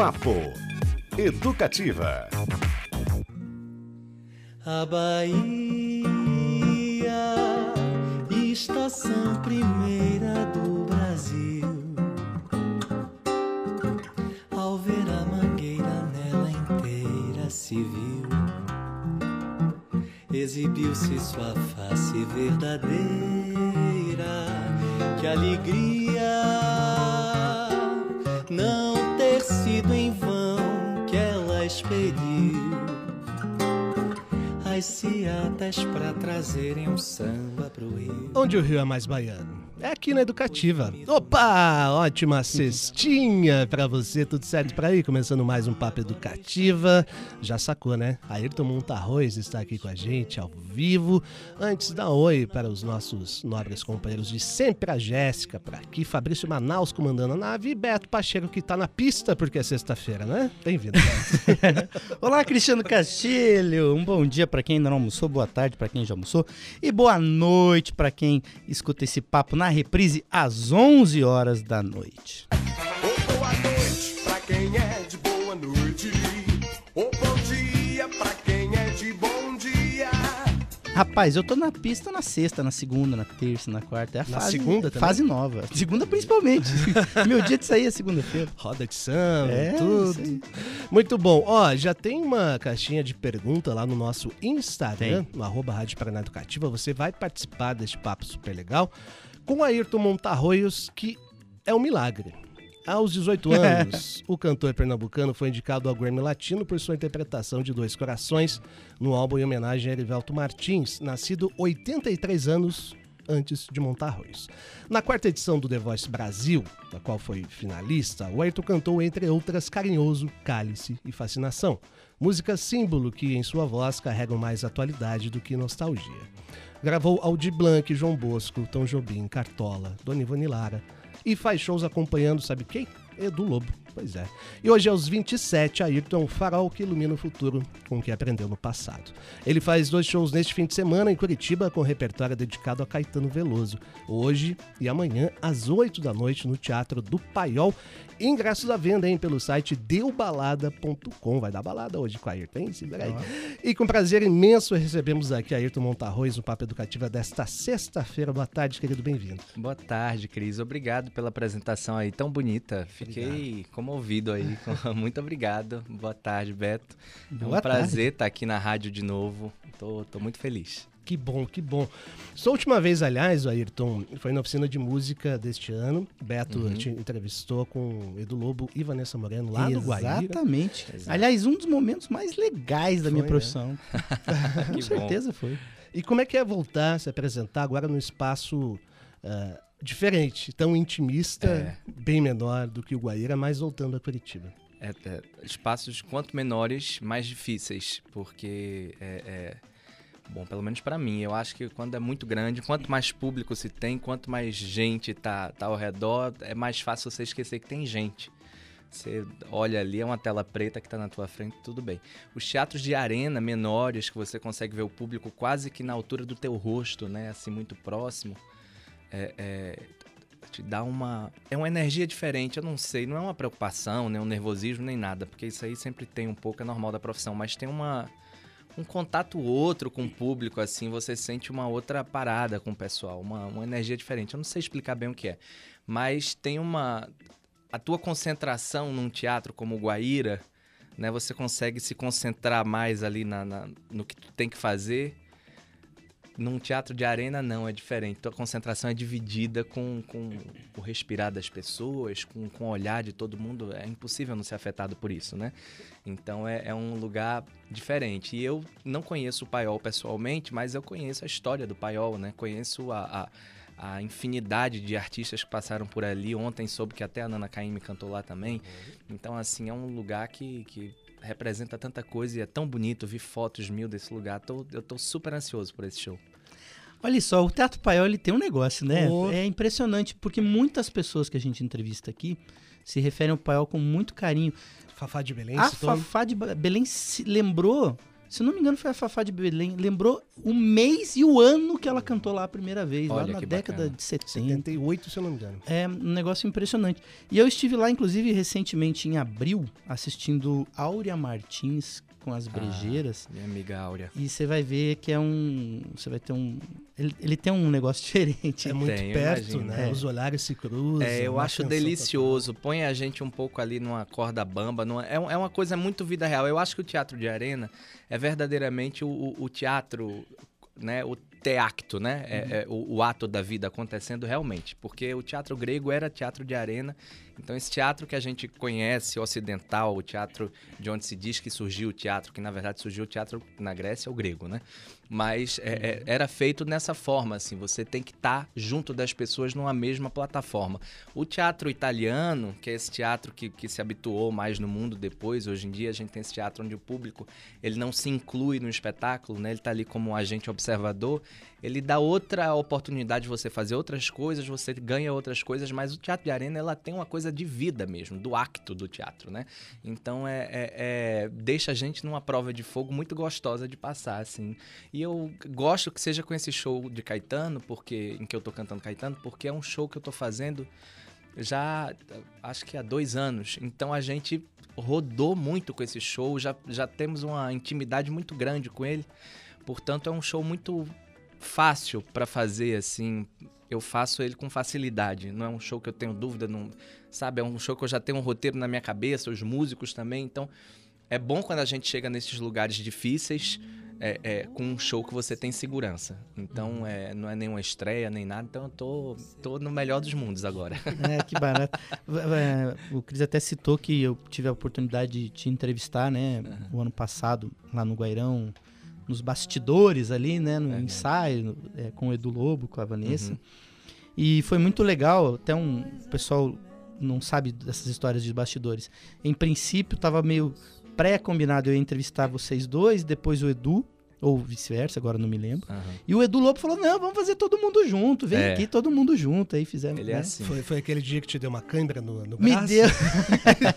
Papo Educativa. A Bahia, estação primeira do Brasil. Ao ver a mangueira nela inteira se viu. Exibiu-se sua face verdadeira. Que alegria não sido em vão que ela expediu as ciatas pra trazerem um samba pro rio. Onde o Rio é mais baiano? É aqui na Educativa. Opa, ótima cestinha pra você, tudo certo por aí? Começando mais um Papo Educativa. Já sacou, né? Ayrton Montarroz está aqui com a gente ao vivo. Antes, dá oi para os nossos nobres companheiros de sempre, a Jéssica por aqui, Fabrício Manaus comandando a nave e Beto Pacheco que tá na pista porque é sexta-feira, né? Bem-vindo. Olá, Cristiano Castilho. Um bom dia para quem ainda não almoçou, boa tarde para quem já almoçou e boa noite para quem escuta esse papo na reprise às 11 horas da noite. Ô, boa noite pra quem é de boa noite. Ô, bom dia pra quem é de bom dia. Rapaz, eu tô na pista na sexta, na segunda, na terça, na quarta. É a Na fase, segunda também? Fase nova. Segunda principalmente. Meu dia de sair é segunda-feira. Roda de samba, É, tudo. Muito bom. Ó, já tem uma caixinha de pergunta lá no nosso Instagram, no arroba Rádio Paraná Educativa. Você vai participar deste papo super legal com Ayrton Montarroios, que é um milagre. Aos 18 anos, o cantor pernambucano foi indicado ao Grammy Latino por sua interpretação de Dois Corações no álbum em homenagem a Erivelto Martins, nascido 83 anos antes de Montarroios. Na quarta edição do The Voice Brasil, da qual foi finalista, o Ayrton cantou, entre outras, Carinhoso, Cálice e Fascinação, música símbolo que, em sua voz, carregam mais atualidade do que nostalgia. Gravou Aldir Blanc, João Bosco, Tom Jobim, Cartola, Dona Ivone Lara e faz shows acompanhando, sabe quem? Edu Lobo. Pois é. E hoje, aos 27, Ayrton um farol que ilumina o futuro com o que aprendeu no passado. Ele faz dois shows neste fim de semana em Curitiba com repertório dedicado a Caetano Veloso. Hoje e amanhã, às 8 da noite, no Teatro do Paiol. Ingressos à venda, hein, pelo site deubalada.com. Vai dar balada hoje com a Ayrton, hein? Segura aí. E com prazer imenso recebemos aqui Ayrton Montarroz no Papo Educativa desta sexta-feira. Boa tarde, querido, bem-vindo. Boa tarde, Cris. Obrigado pela apresentação aí tão bonita. Fiquei comovido aí. Muito obrigado. Boa tarde, Beto. é Boa um prazer estar aqui na rádio de novo. Tô, tô muito feliz. Que bom, que bom. Sua última vez, aliás, Ayrton, foi na oficina de música deste ano. Beto te entrevistou com Edu Lobo e Vanessa Moreno lá no Guaíra. Exatamente. Aliás, um dos momentos mais legais da minha Foi, né? profissão. Com bom. certeza foi. E como é que é voltar a se apresentar agora num espaço ah, diferente, tão intimista, É. bem menor do que o Guaíra, mas voltando a Curitiba? É, é, espaços quanto menores, mais difíceis, porque é, é- bom, pelo menos pra mim, eu acho que quando é muito grande, quanto mais público se tem, quanto mais gente tá, tá ao redor, é mais fácil você esquecer que tem gente. Você olha ali, é uma tela preta que tá na tua frente, tudo bem. Os teatros de arena menores, que você consegue ver o público quase que na altura do teu rosto, né? Assim, muito próximo. É, é, te dá uma. É uma energia diferente, eu não sei. Não é uma preocupação, nem um nervosismo, nem nada. Porque isso aí sempre tem um pouco, é normal da profissão. Mas tem uma. Um contato outro com o público, assim, você sente uma outra parada com o pessoal, uma, uma energia diferente. Eu não sei explicar bem o que é, mas tem uma. A tua concentração num teatro como o Guaíra, né? Você consegue se concentrar mais ali na, na- no que tu tem que fazer. Num teatro de arena, não, é diferente. Tua concentração é dividida com, com o respirar das pessoas, com, com o olhar de todo mundo. É impossível não ser afetado por isso, né? Então é, é um lugar diferente. E eu não conheço o Paiol pessoalmente, mas eu conheço a história do Paiol, né? Conheço a, a, a infinidade de artistas que passaram por ali. Ontem soube que até a Nana Caymmi cantou lá também. Então, assim, é um lugar que, que representa tanta coisa e é tão bonito. Vi fotos mil desse lugar. Tô, eu tô super ansioso por esse show. Olha só, o Teatro Paiol ele tem um negócio, né? Oh. É impressionante, porque muitas pessoas que a gente entrevista aqui se referem ao Paiol com muito carinho. Fafá de Belém, A citou? Fafá de Belém se lembrou Se não me engano, foi a Fafá de Belém. Lembrou o mês e o ano que ela cantou lá a primeira vez, lá Olha na que década bacana. de 70. 78, se eu não me engano. É um negócio impressionante. E eu estive lá, inclusive, recentemente, em abril, assistindo Áurea Martins com as brejeiras. Minha amiga Áurea. E você vai ver que é um. Você vai ter um. Ele, ele tem um negócio diferente. É muito Tem, perto, imagino. né? É. Os olhares se cruzam. É, eu acho delicioso. Põe a gente um pouco ali numa corda bamba. numa- é, é uma coisa muito vida real. Eu acho que o teatro de arena é verdadeiramente o, o- o teatro, né? O teacto, né? É, é o, o ato da vida acontecendo realmente. Porque o teatro grego era teatro de arena. Então, esse teatro que a gente conhece, ocidental, o teatro de onde se diz que surgiu o teatro, que na verdade surgiu o teatro na Grécia, é o grego, né? Mas é, é, era feito nessa forma, assim, você tem que estar junto das pessoas numa mesma plataforma. O teatro italiano, que é esse teatro que, que se habituou mais no mundo depois, hoje em dia a gente tem esse teatro onde o público ele não se inclui no espetáculo, né? Ele tá ali como um agente observador, ele dá outra oportunidade de você fazer outras coisas, você ganha outras coisas, mas o teatro de arena ela tem uma coisa de vida mesmo, do acto do teatro, né? Então é, é- é- deixa a gente numa prova de fogo muito gostosa de passar, assim. E eu gosto que seja com esse show de Caetano, porque em que eu tô cantando Caetano, porque é um show que eu tô fazendo já acho que há dois anos. Então a gente rodou muito com esse show, já, já temos uma intimidade muito grande com ele. Portanto, é um show muito fácil para fazer, assim. Eu faço ele com facilidade. Não é um show que eu tenho dúvida, não, sabe? É um show que eu já tenho um roteiro na minha cabeça, os músicos também. Então, é bom quando a gente chega nesses lugares difíceis é, é, com um show que você tem segurança. Então, é, não é nenhuma estreia, nem nada. Então, eu tô, tô no melhor dos mundos agora. É, que barato. O Cris até citou que eu tive a oportunidade de te entrevistar, né? O ano passado, lá no Guairão, nos bastidores ali, né? No É. ensaio, é, com o Edu Lobo, com a Vanessa. Uhum. E foi muito legal, até um o pessoal não sabe dessas histórias de bastidores. Em princípio, tava meio pré-combinado eu ia entrevistar vocês dois, depois o Edu, ou vice-versa, agora não me lembro. Aham. E o Edu Lobo falou: não, vamos fazer todo mundo junto, vem É. aqui todo mundo junto. Aí fizemos. Ele é né? assim. Foi, foi aquele dia que te deu uma câimbra no, no Me braço? deu.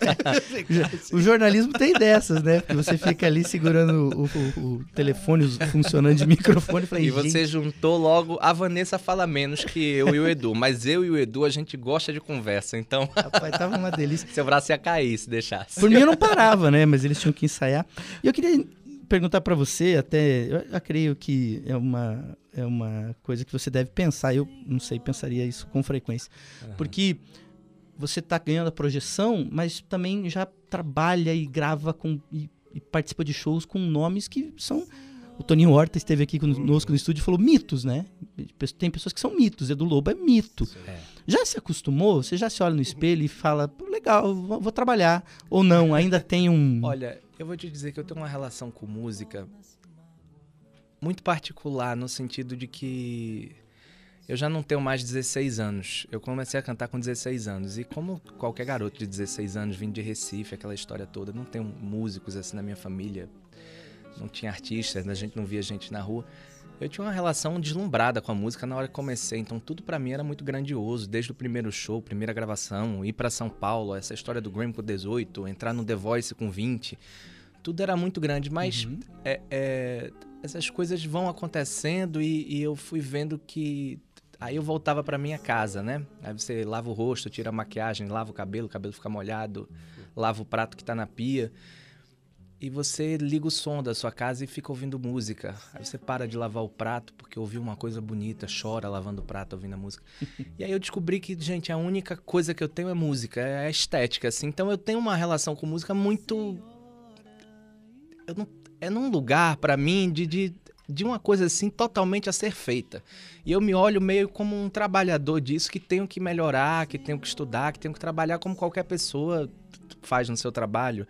o jornalismo tem dessas, né? Porque você fica ali segurando o, o- o telefone funcionando de microfone. Falei, E você gente, juntou logo. A Vanessa fala menos que eu e o Edu, mas eu e o Edu a gente gosta de conversa, então rapaz, tava uma delícia. seu braço ia cair se deixasse. Por mim eu não parava, né? Mas eles tinham que ensaiar. E eu queria perguntar pra você, até, eu, eu creio que é uma, é uma coisa que você deve pensar. Eu não sei, pensaria isso com frequência. Porque você tá ganhando a projeção, mas também já trabalha e grava com e, e participa de shows com nomes que são o Toninho Horta esteve aqui conosco no estúdio e falou mitos, né? Tem pessoas que são mitos, Edu Lobo é mito. É. Já se acostumou? Você já se olha no espelho e fala, "Pô, legal, vou, vou trabalhar. Ou não, ainda tem um. Olha, eu vou te dizer que eu tenho uma relação com música muito particular, no sentido de que eu já não tenho mais 16 anos. Eu comecei a cantar com 16 anos. E como qualquer garoto de 16 anos, vindo de Recife, aquela história toda, não tenho músicos assim na minha família, não tinha artistas, a gente não via gente na rua. Eu tinha uma relação deslumbrada com a música na hora que comecei, então tudo pra mim era muito grandioso, desde o primeiro show, primeira gravação, ir pra São Paulo, essa história do Grammy com 18, entrar no The Voice com 20, tudo era muito grande, mas é- é, essas coisas vão acontecendo e, e eu fui vendo que aí eu voltava pra minha casa, né? Aí você lava o rosto, tira a maquiagem, lava o cabelo, o cabelo fica molhado, lava o prato que tá na pia. E você liga o som da sua casa e fica ouvindo música. Aí você para de lavar o prato porque ouviu uma coisa bonita, chora lavando o prato, ouvindo a música. e aí eu descobri que, gente, a única coisa que eu tenho é música, é estética, assim. Então eu tenho uma relação com música muito. Eu não... É num lugar, pra mim, de, de, de uma coisa assim totalmente a ser feita. E eu me olho meio como um trabalhador disso que tenho que melhorar, que tenho que estudar, que tenho que trabalhar como qualquer pessoa faz no seu trabalho.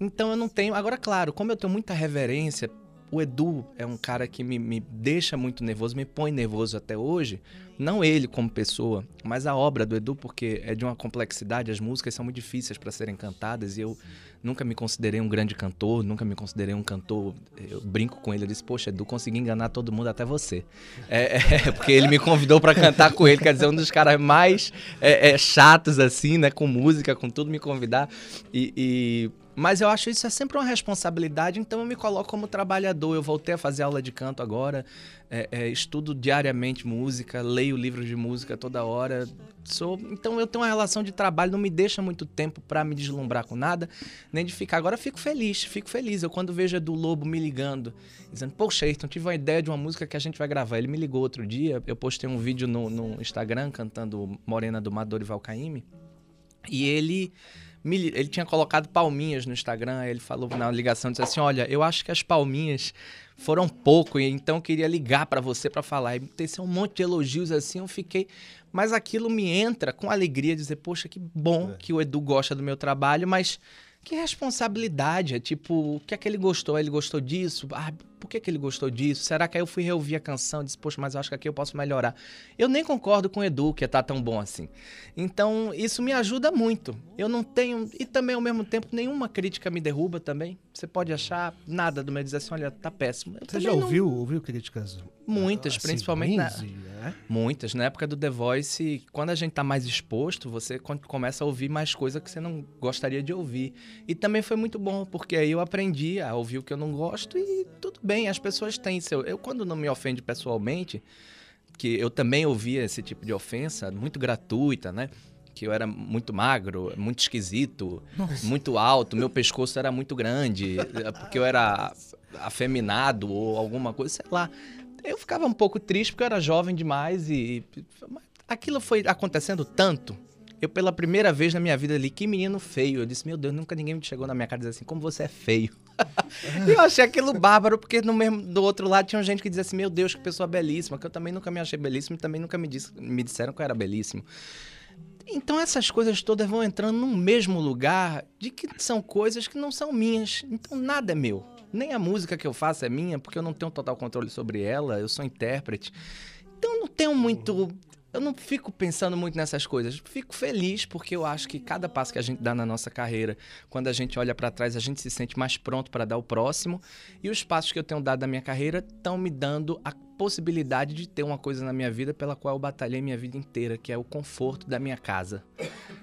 Então eu não tenho. Agora, claro, como eu tenho muita reverência, o Edu é um cara que me, me deixa muito nervoso, me põe nervoso até hoje. Não ele como pessoa, mas a obra do Edu, porque é de uma complexidade, as músicas são muito difíceis para serem cantadas e eu nunca me considerei um grande cantor, nunca me considerei um cantor. Eu brinco com ele, eu disse, poxa, Edu, consegui enganar todo mundo, até você. É, é, porque ele me convidou para cantar com ele, quer dizer, um dos caras mais é, é, chatos, assim, né, com música, com tudo, me convidar. E, e Mas eu acho isso é sempre uma responsabilidade, então eu me coloco como trabalhador. Eu voltei a fazer aula de canto agora, é, é, estudo diariamente música, leio livros de música toda hora. Sou, então eu tenho uma relação de trabalho, não me deixa muito tempo para me deslumbrar com nada, nem de ficar. Agora fico feliz, fico feliz. Eu quando vejo Edu Lobo me ligando, dizendo, poxa, Ayrton, tive uma ideia de uma música que a gente vai gravar. Ele me ligou outro dia, eu postei um vídeo no, no Instagram cantando Morena do Mador e Valcaíme, e ele ele tinha colocado palminhas no Instagram, ele falou na ligação, disse assim, olha, eu acho que as palminhas foram pouco, e então eu queria ligar pra você pra falar. E teceu um monte de elogios assim, eu fiquei... Mas aquilo me entra com alegria, dizer, poxa, que bom que o Edu gosta do meu trabalho, mas que responsabilidade, é tipo, o que é que ele gostou? Ele gostou disso? Ah, por que, que ele gostou disso? Será que aí eu fui reouvir a canção e disse, poxa, mas eu acho que aqui eu posso melhorar. Eu nem concordo com o Edu, que tá tão bom assim. Então, isso me ajuda muito. Eu não tenho, e também ao mesmo tempo, nenhuma crítica me derruba também. Você pode achar nada do meu dizer assim, olha, tá péssimo. Eu Você já não- ouviu, ouviu críticas? Muitas, assim, principalmente na, né? Muitas. Na época do The Voice, quando a gente tá mais exposto, você começa a ouvir mais coisa que você não gostaria de ouvir. E também foi muito bom, porque aí eu aprendi a ouvir o que eu não gosto e tudo bem, as pessoas têm seu. Eu, quando não me ofende pessoalmente, que eu também ouvia esse tipo de ofensa, muito gratuita, né? Que eu era muito magro, muito esquisito, muito alto, meu pescoço era muito grande, eh, porque eu era afeminado ou alguma coisa, sei lá. Eu ficava um pouco triste porque eu era jovem demais e aquilo foi acontecendo tanto. Eu pela primeira vez na minha vida ali, que menino feio. Eu disse, meu Deus, nunca ninguém me chegou na minha cara e disse assim, como você é feio. e eu achei aquilo bárbaro, porque no mesmo, do outro lado tinha gente que dizia assim, meu Deus, que pessoa belíssima, que eu também nunca me achei belíssimo e também nunca me, disse- me disseram que eu era belíssimo. Então essas coisas todas vão entrando num mesmo lugar de que são coisas que não são minhas. Então nada é meu. Nem a música que eu faço é minha, porque eu não tenho total controle sobre ela, eu sou intérprete. Então eu não tenho muito. Eu não fico pensando muito nessas coisas. Fico feliz porque eu acho que cada passo que a gente dá na nossa carreira, quando a gente olha pra trás, a gente se sente mais pronto para dar o próximo. E os passos que eu tenho dado na minha carreira estão me dando a possibilidade de ter uma coisa na minha vida pela qual eu batalhei minha vida inteira, que é o conforto da minha casa.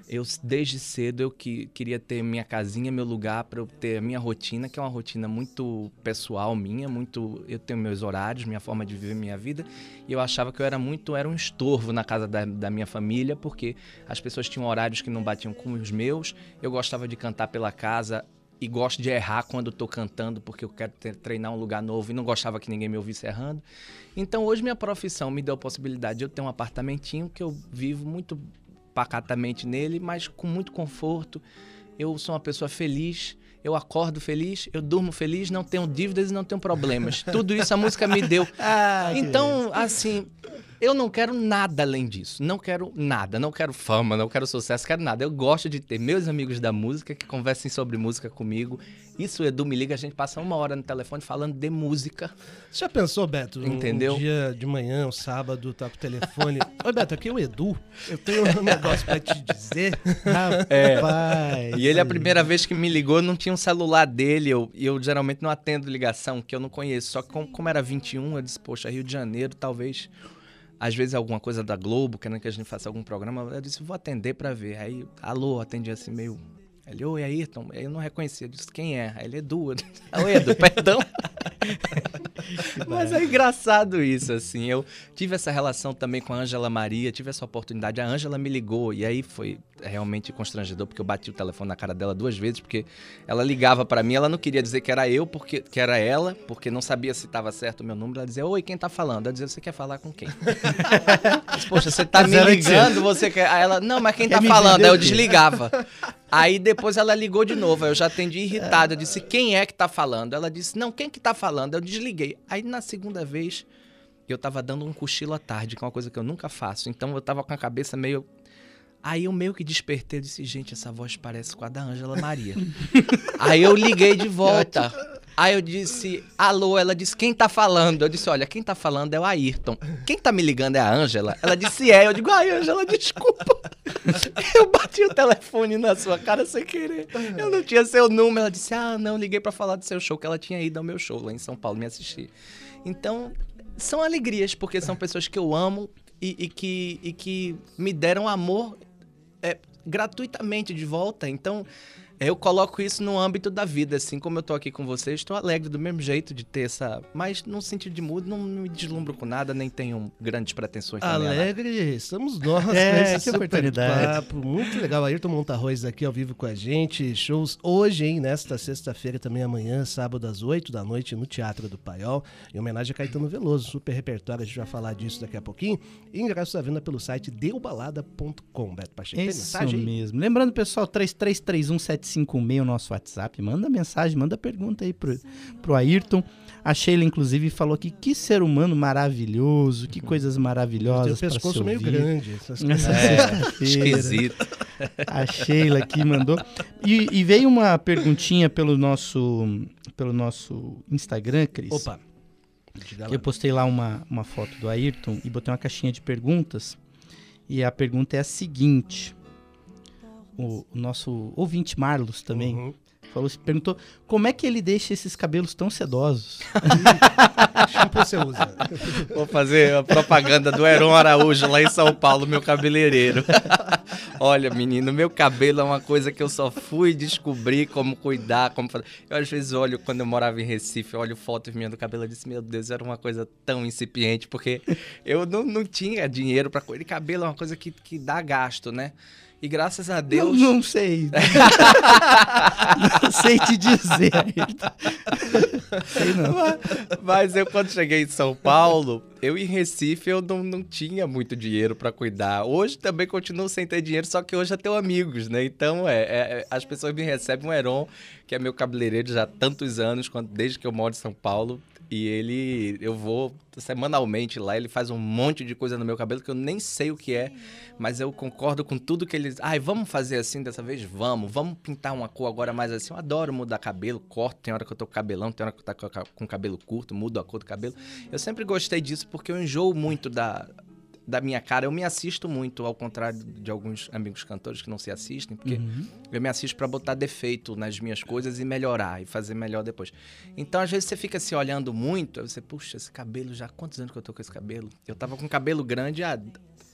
Eu desde cedo eu que, queria ter minha casinha, meu lugar para eu ter a minha rotina, que é uma rotina muito pessoal minha, muito eu tenho meus horários, minha forma de viver minha vida, e eu achava que eu era muito era um estorvo na casa da, da minha família, porque as pessoas tinham horários que não batiam com os meus. Eu gostava de cantar pela casa e gosto de errar quando estou cantando, porque eu quero ter- treinar um lugar novo e não gostava que ninguém me ouvisse errando. Então hoje minha profissão me deu a possibilidade de eu ter um apartamentinho que eu vivo muito pacatamente nele, mas com muito conforto. Eu sou uma pessoa feliz, eu acordo feliz, eu durmo feliz, não tenho dívidas e não tenho problemas. Tudo isso a música me deu. Ah, Então, assim, eu não quero nada além disso. Não quero nada. Não quero fama, não quero sucesso, quero nada. Eu gosto de ter meus amigos da música que conversem sobre música comigo. Isso, o Edu me liga, a gente passa uma hora no telefone falando de música. Você já pensou, Beto? Entendeu? Um dia de manhã, um sábado, tá com o telefone. Oi, Beto, aqui é o Edu. Eu tenho um negócio pra te dizer. Rapaz. E ele, a primeira vez que me ligou, não tinha um celular dele. Eu, e eu geralmente não atendo ligação, que eu não conheço. Só que como, como era 21, eu disse, poxa, Rio de Janeiro, talvez. Às vezes alguma coisa da Globo, querendo que a gente faça algum programa. Eu disse, vou atender pra ver. Aí, alô, atendi assim meio. Ele, oi, Ayrton. Eu não reconheci. Eu disse, quem é? Aí ele, Edu. Oi, Edu, perdão. Mas é engraçado isso, assim. Eu tive essa relação também com a Ângela Maria, tive essa oportunidade. A Ângela me ligou e aí foi realmente constrangedor, porque eu bati o telefone na cara dela duas vezes, porque ela ligava pra mim, ela não queria dizer que era eu, porque que era ela, porque não sabia se estava certo o meu número. Ela dizia, oi, quem tá falando? Eu dizia, você quer falar com quem? Poxa, você tá É me 0800. ligando, você quer. Aí ela, não, mas quem tá falando? Aí eu desligava. Aí depois ela ligou de novo, aí eu já atendi irritada. Eu disse, quem é que tá falando? Ela disse, não, quem que tá falando? Eu desliguei. Aí na segunda vez, eu tava dando um cochilo à tarde, que é uma coisa que eu nunca faço. Então eu tava com a cabeça meio. Aí eu meio que despertei e disse, gente, essa voz parece com a da Ângela Maria. Aí eu liguei de volta. Aí eu disse, alô, ela disse, quem tá falando? Eu disse, olha, quem tá falando é o Ayrton. Quem tá me ligando é a Ângela? Ela disse, é. Eu digo, ai, Ângela, desculpa. Eu bati o telefone na sua cara sem querer. Eu não tinha seu número. Ela disse, ah, não, liguei pra falar do seu show, que ela tinha ido ao meu show lá em São Paulo me assistir. Então, são alegrias, porque são pessoas que eu amo e, e que, e que me deram amor é, gratuitamente de volta. Então, Eu coloco isso no âmbito da vida, assim como eu tô aqui com vocês, estou alegre do mesmo jeito de ter essa. Mas no sentido de mudo, não me deslumbro com nada, nem tenho grandes pretensões né? Alegre, estamos nós É, nesse que super oportunidade. papo. Muito legal. Ayrton Montarroz aqui ao vivo com a gente. Shows hoje, hein? Nesta sexta-feira, também amanhã, sábado às 8 da noite, no Teatro do Paiol, em homenagem a Caetano Veloso. Super repertório, a gente vai falar disso daqui a pouquinho. E ingressos à venda pelo site deubalada.com. Beto Pacheco, tem Isso mensagem aí? mesmo. Lembrando, pessoal, 33317516 o nosso WhatsApp. Manda mensagem, manda pergunta aí pro, pro Ayrton. A Sheila, inclusive, falou aqui que ser humano maravilhoso, que coisas Tem o maravilhosas pra se pescoço meio grande. Essas coisas. É, esquisito. A Sheila aqui mandou. E, e veio uma perguntinha pelo nosso, pelo nosso Instagram, Cris. Opa. Eu postei lá uma, uma foto do Ayrton e botei uma caixinha de perguntas. E a pergunta é a seguinte. O, o nosso ouvinte Marlos também Uhum. falou, perguntou como é que ele deixa esses cabelos tão sedosos? Shampoo você usa. Vou fazer a propaganda do Heron Araújo lá em São Paulo, meu cabeleireiro. Olha, menino, meu cabelo é uma coisa que eu só fui descobrir como cuidar, como fazer. Eu às vezes olho, quando eu morava em Recife, olho fotos minhas do cabelo e disse, meu Deus, era uma coisa tão incipiente, porque eu não, não tinha dinheiro pra coisa. E cabelo é uma coisa que, que dá gasto, né? E graças a Deus. Não, não sei. não sei te dizer. Sei não. Mas eu, quando cheguei em São Paulo, eu em Recife, eu não, não tinha muito dinheiro pra cuidar. Hoje também continuo sem ter dinheiro, só que hoje eu tenho amigos, né? Então, é, é- as pessoas me recebem um Heron, que é meu cabeleireiro já há tantos anos, quando, desde que eu moro em São Paulo. E ele, eu vou semanalmente lá, ele faz um monte de coisa no meu cabelo que eu nem sei o que é, mas eu concordo com tudo que ele. Ai, vamos fazer assim dessa vez? Vamos. Vamos pintar uma cor agora mais assim. Eu adoro mudar cabelo, corto. Tem hora que eu tô com cabelão, tem hora que eu tô com ca- com cabelo curto, mudo a cor do cabelo. Eu sempre gostei disso porque eu enjoo muito da, da minha cara. Eu me assisto muito, ao contrário de alguns amigos cantores que não se assistem, porque eu me assisto pra botar defeito nas minhas coisas e melhorar e fazer melhor depois. Então, às vezes, você fica se olhando muito, aí você, puxa, esse cabelo já. Quantos anos que eu tô com esse cabelo? Eu tava com cabelo grande há.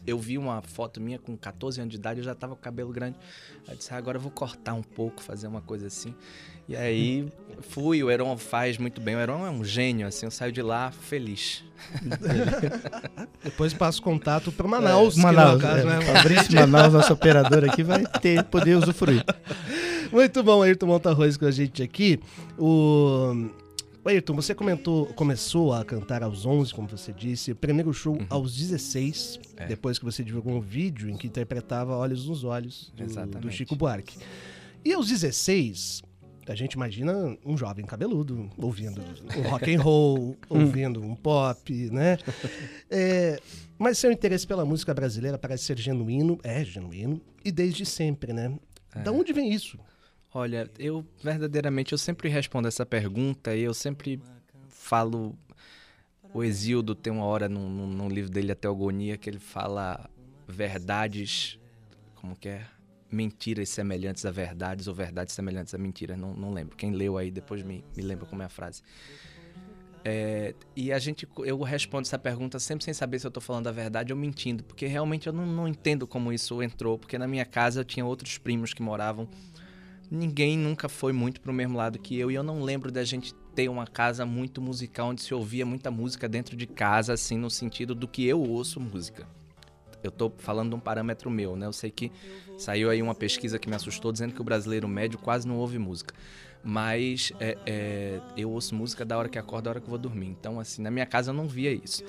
Eu vi uma foto minha com 14 anos de idade, eu já tava com cabelo grande. Aí eu disse, ah, agora eu vou cortar um pouco, fazer uma coisa assim. E aí fui, o Heron faz muito bem. O Heron é um gênio, assim, eu saio de lá feliz. Depois passo contato para Manaus. que Manaus, no caso, é, né? Fabrício Manaus, nosso operador aqui, vai ter, poder usufruir. Muito bom, Ayrton Montarroz com a gente aqui. O... Ayrton, você comentou, começou a cantar aos 11, como você disse, o primeiro show aos 16, Uhum. É. depois que você divulgou um vídeo em que interpretava Olhos nos Olhos, do, do Chico Buarque. E aos 16, a gente imagina um jovem cabeludo, ouvindo um rock and roll, ouvindo um pop, né? É, mas seu interesse pela música brasileira parece ser genuíno, é genuíno, e desde sempre, né? Da onde vem isso? Olha, eu verdadeiramente eu sempre respondo essa pergunta e eu sempre falo. O Exildo tem uma hora num, num- livro dele, A Teogonia, que ele fala verdades. Como que é? Mentiras semelhantes a verdades ou verdades semelhantes a mentiras. Não, não lembro. Quem leu aí depois me, me lembra como é a frase. É, e a gente, eu respondo essa pergunta sempre sem saber se eu tô falando a verdade ou mentindo, porque realmente eu não, não entendo como isso entrou, porque na minha casa eu tinha outros primos que moravam ninguém nunca foi muito pro mesmo lado que eu e eu não lembro da gente ter uma casa muito musical onde se ouvia muita música dentro de casa, assim, no sentido do que eu ouço música. Eu tô falando de um parâmetro meu, né? Eu sei que saiu aí uma pesquisa que me assustou dizendo que o brasileiro médio quase não ouve música. Mas é, é, eu ouço música da hora que acordo, da hora que vou dormir. Então, assim, na minha casa eu não via isso.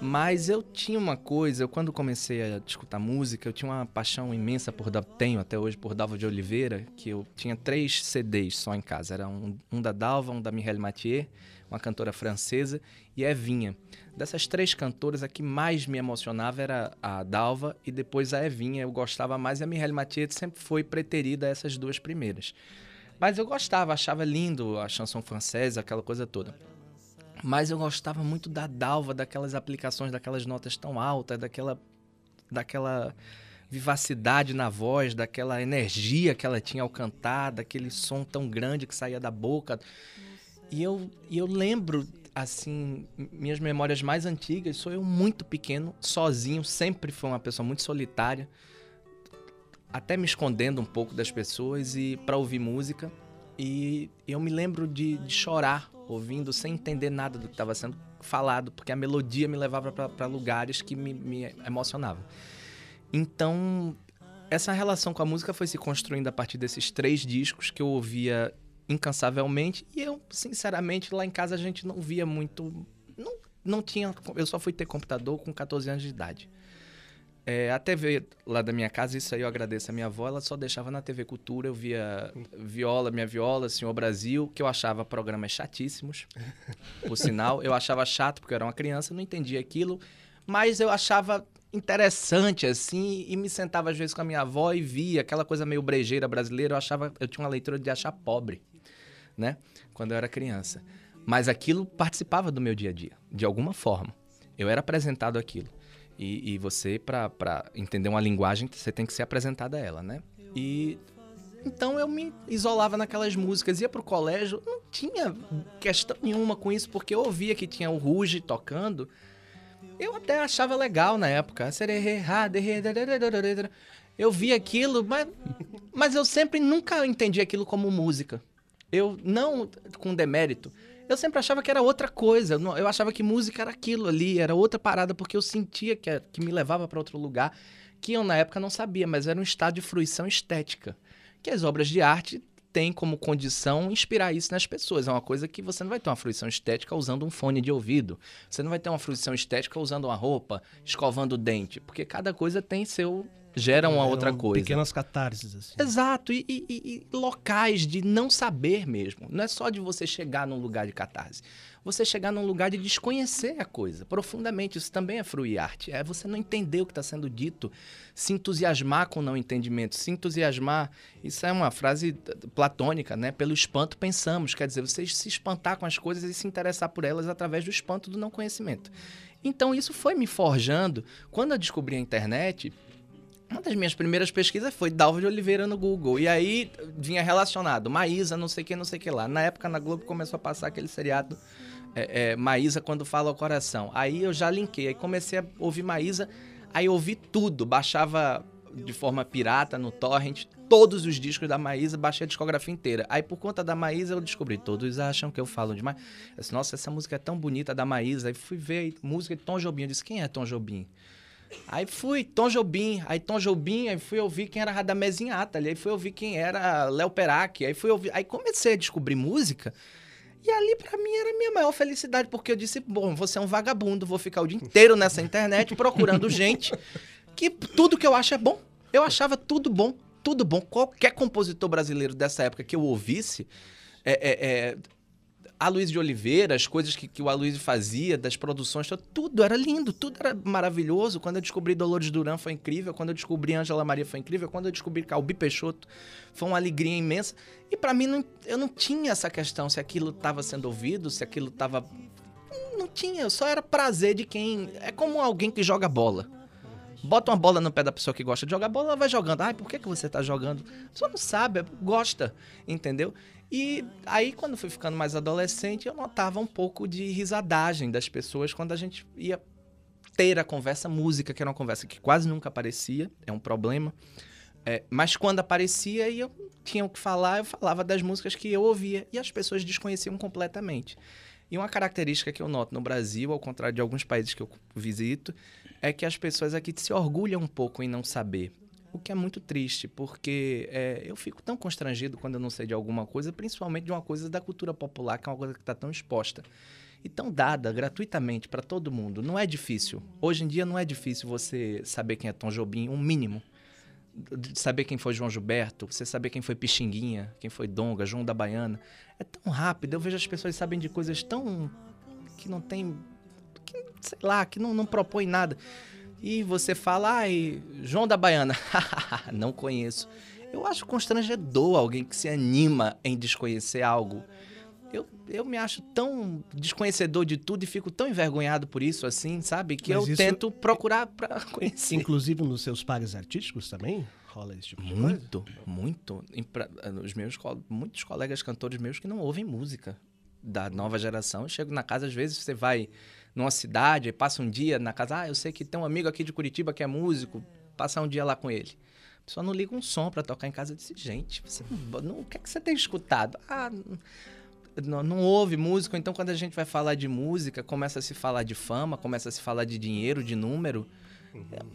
Mas eu tinha uma coisa, eu quando comecei a escutar música, eu tinha uma paixão imensa por, tenho até hoje, por Dalva de Oliveira, que eu tinha três CDs só em casa. Era um, um da Dalva, um da Mireille Mathieu, uma cantora francesa, e Evinha. Dessas três cantoras, a que mais me emocionava era a Dalva e depois a Evinha. Eu gostava mais e a Mireille Mathieu sempre foi preterida a essas duas primeiras. Mas eu gostava, achava lindo a chanson francesa, aquela coisa toda. Mas eu gostava muito da Dalva, daquelas aplicações, daquelas notas tão altas, daquela, daquela vivacidade na voz, daquela energia que ela tinha ao cantar, daquele som tão grande que saía da boca. E eu, eu lembro, assim, minhas memórias mais antigas, sou eu muito pequeno, sozinho, sempre fui uma pessoa muito solitária. até me escondendo um pouco das pessoas e para ouvir música. E eu me lembro de, de chorar ouvindo sem entender nada do que estava sendo falado, porque a melodia me levava para lugares que me, me emocionavam. Então, essa relação com a música foi se construindo a partir desses três discos que eu ouvia incansavelmente. E eu, sinceramente, lá em casa a gente não via muito. Não, não tinha. Eu só fui ter computador com 14 anos de idade. É, a TV lá da minha casa, isso aí eu agradeço a minha avó, ela só deixava na TV Cultura, eu via Viola, Minha Viola, Senhor Brasil, que eu achava programas chatíssimos, por sinal. Eu achava chato porque eu era uma criança, não entendia aquilo, mas eu achava interessante, assim, e me sentava às vezes com a minha avó e via aquela coisa meio brejeira brasileira, eu achava, eu tinha uma leitura de achar pobre, né, quando eu era criança. Mas aquilo participava do meu dia a dia, de alguma forma. Eu era apresentado aquilo. E, e você, para entender uma linguagem, você tem que ser apresentado a ela, né? E então eu me isolava naquelas músicas, ia pro colégio, não tinha questão nenhuma com isso, porque eu ouvia que tinha o Ruge tocando. Eu até achava legal na época. Eu via aquilo, mas, mas eu sempre nunca entendi aquilo como música. Eu não com demérito eu sempre achava que era outra coisa. Eu achava que música era aquilo ali, era outra parada, porque eu sentia que, que me levava para outro lugar, que eu na época não sabia, mas era um estado de fruição estética. Que as obras de arte têm como condição inspirar isso nas pessoas. É uma coisa que você não vai ter uma fruição estética usando um fone de ouvido. Você não vai ter uma fruição estética usando uma roupa, escovando o dente, porque cada coisa tem seu gera uma outra coisa. Pequenas catarses, assim. Exato, e, e, e, locais de não saber mesmo. Não é só de você chegar num lugar de catarse. Você chegar num lugar de desconhecer a coisa profundamente. Isso também é fruir arte. É você não entender o que está sendo dito, se entusiasmar com o não entendimento, se entusiasmar. Isso é uma frase platônica, né? Pelo espanto pensamos. Quer dizer, você se espantar com as coisas e se interessar por elas através do espanto do não conhecimento. Então isso foi me forjando. Quando eu descobri a internet, uma das minhas primeiras pesquisas foi Dalva de Oliveira no Google. E aí vinha relacionado Maísa, não sei o que, não sei o que lá. Na época na Globo começou a passar aquele seriado é, é, Maísa quando fala ao coração. Aí eu já linkei, aí comecei a ouvir Maísa, aí ouvi tudo, baixava de forma pirata no torrent todos os discos da Maísa, baixei a discografia inteira. Aí por conta da Maísa eu descobri, todos acham que eu falo demais. Eu disse, Nossa, essa música é tão bonita da Maísa. Aí fui ver música de Tom Jobim. Eu disse, quem é Tom Jobim? Aí fui, Tom Jobim, aí Tom Jobim, aí fui ouvir quem era Radamés Inátali, aí fui ouvir quem era Léo Perac, aí fui ouvir, aí comecei a descobrir música, e ali para mim era a minha maior felicidade, porque eu disse, bom, você é um vagabundo, vou ficar o dia inteiro nessa internet procurando gente que tudo que eu acho é bom. Eu achava tudo bom, tudo bom. Qualquer compositor brasileiro dessa época que eu ouvisse, é, é, é, a Luiz de Oliveira, as coisas que, que o Aloysio fazia, das produções, tudo era lindo, tudo era maravilhoso. Quando eu descobri Dolores Duran foi incrível, quando eu descobri Angela Maria foi incrível, quando eu descobri Calbi Peixoto foi uma alegria imensa. E para mim, não, eu não tinha essa questão se aquilo estava sendo ouvido, se aquilo estava... Não tinha, só era prazer de quem... É como alguém que joga bola. Bota uma bola no pé da pessoa que gosta de jogar bola, ela vai jogando. Ai, por que, que você tá jogando? A pessoa não sabe, gosta, entendeu? E aí, quando fui ficando mais adolescente, eu notava um pouco de risadagem das pessoas quando a gente ia ter a conversa música, que era uma conversa que quase nunca aparecia, é um problema. É, mas quando aparecia e eu tinha o que falar, eu falava das músicas que eu ouvia e as pessoas desconheciam completamente. E uma característica que eu noto no Brasil, ao contrário de alguns países que eu visito, é que as pessoas aqui se orgulham um pouco em não saber. O que é muito triste, porque é, eu fico tão constrangido quando eu não sei de alguma coisa, principalmente de uma coisa da cultura popular, que é uma coisa que está tão exposta e tão dada gratuitamente para todo mundo. Não é difícil. Hoje em dia não é difícil você saber quem é Tom Jobim, um mínimo. De saber quem foi João Gilberto, você saber quem foi Pixinguinha, quem foi Donga, João da Baiana. É tão rápido. Eu vejo as pessoas sabem de coisas tão. que não tem. Que, sei lá, que não, não propõe nada e você fala, ai, João da Baiana, não conheço. Eu acho constrangedor alguém que se anima em desconhecer algo. Eu, eu me acho tão desconhecedor de tudo e fico tão envergonhado por isso, assim, sabe? Que Mas eu tento procurar para conhecer. Inclusive nos seus pares artísticos também? Rola esse tipo de Muito, coisa? muito. Os meus, muitos colegas cantores meus que não ouvem música da nova geração. Eu chego na casa, às vezes você vai numa cidade, passa um dia na casa, ah, eu sei que tem um amigo aqui de Curitiba que é músico, passar um dia lá com ele. Só não liga um som pra tocar em casa. Eu disse, gente, você não, o que é que você tem escutado? Ah, não, não ouve música. Então, quando a gente vai falar de música, começa a se falar de fama, começa a se falar de dinheiro, de número.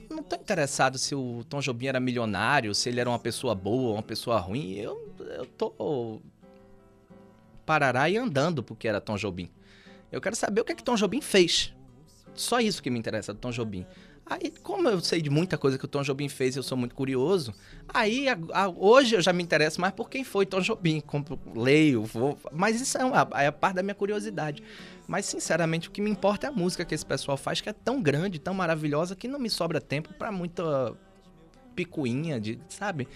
Eu não tô interessado se o Tom Jobim era milionário, se ele era uma pessoa boa, uma pessoa ruim. Eu, eu tô parará e andando porque era Tom Jobim. Eu quero saber o que é que Tom Jobim fez. Só isso que me interessa do Tom Jobim. Aí, como eu sei de muita coisa que o Tom Jobim fez, eu sou muito curioso. Aí, a- a- hoje eu já me interesso mais por quem foi Tom Jobim. Compro, leio, vou. Mas isso é, uma, é parte da minha curiosidade. Mas, sinceramente, o que me importa é a música que esse pessoal faz, que é tão grande, tão maravilhosa, que não me sobra tempo pra muita picuinha, de, sabe?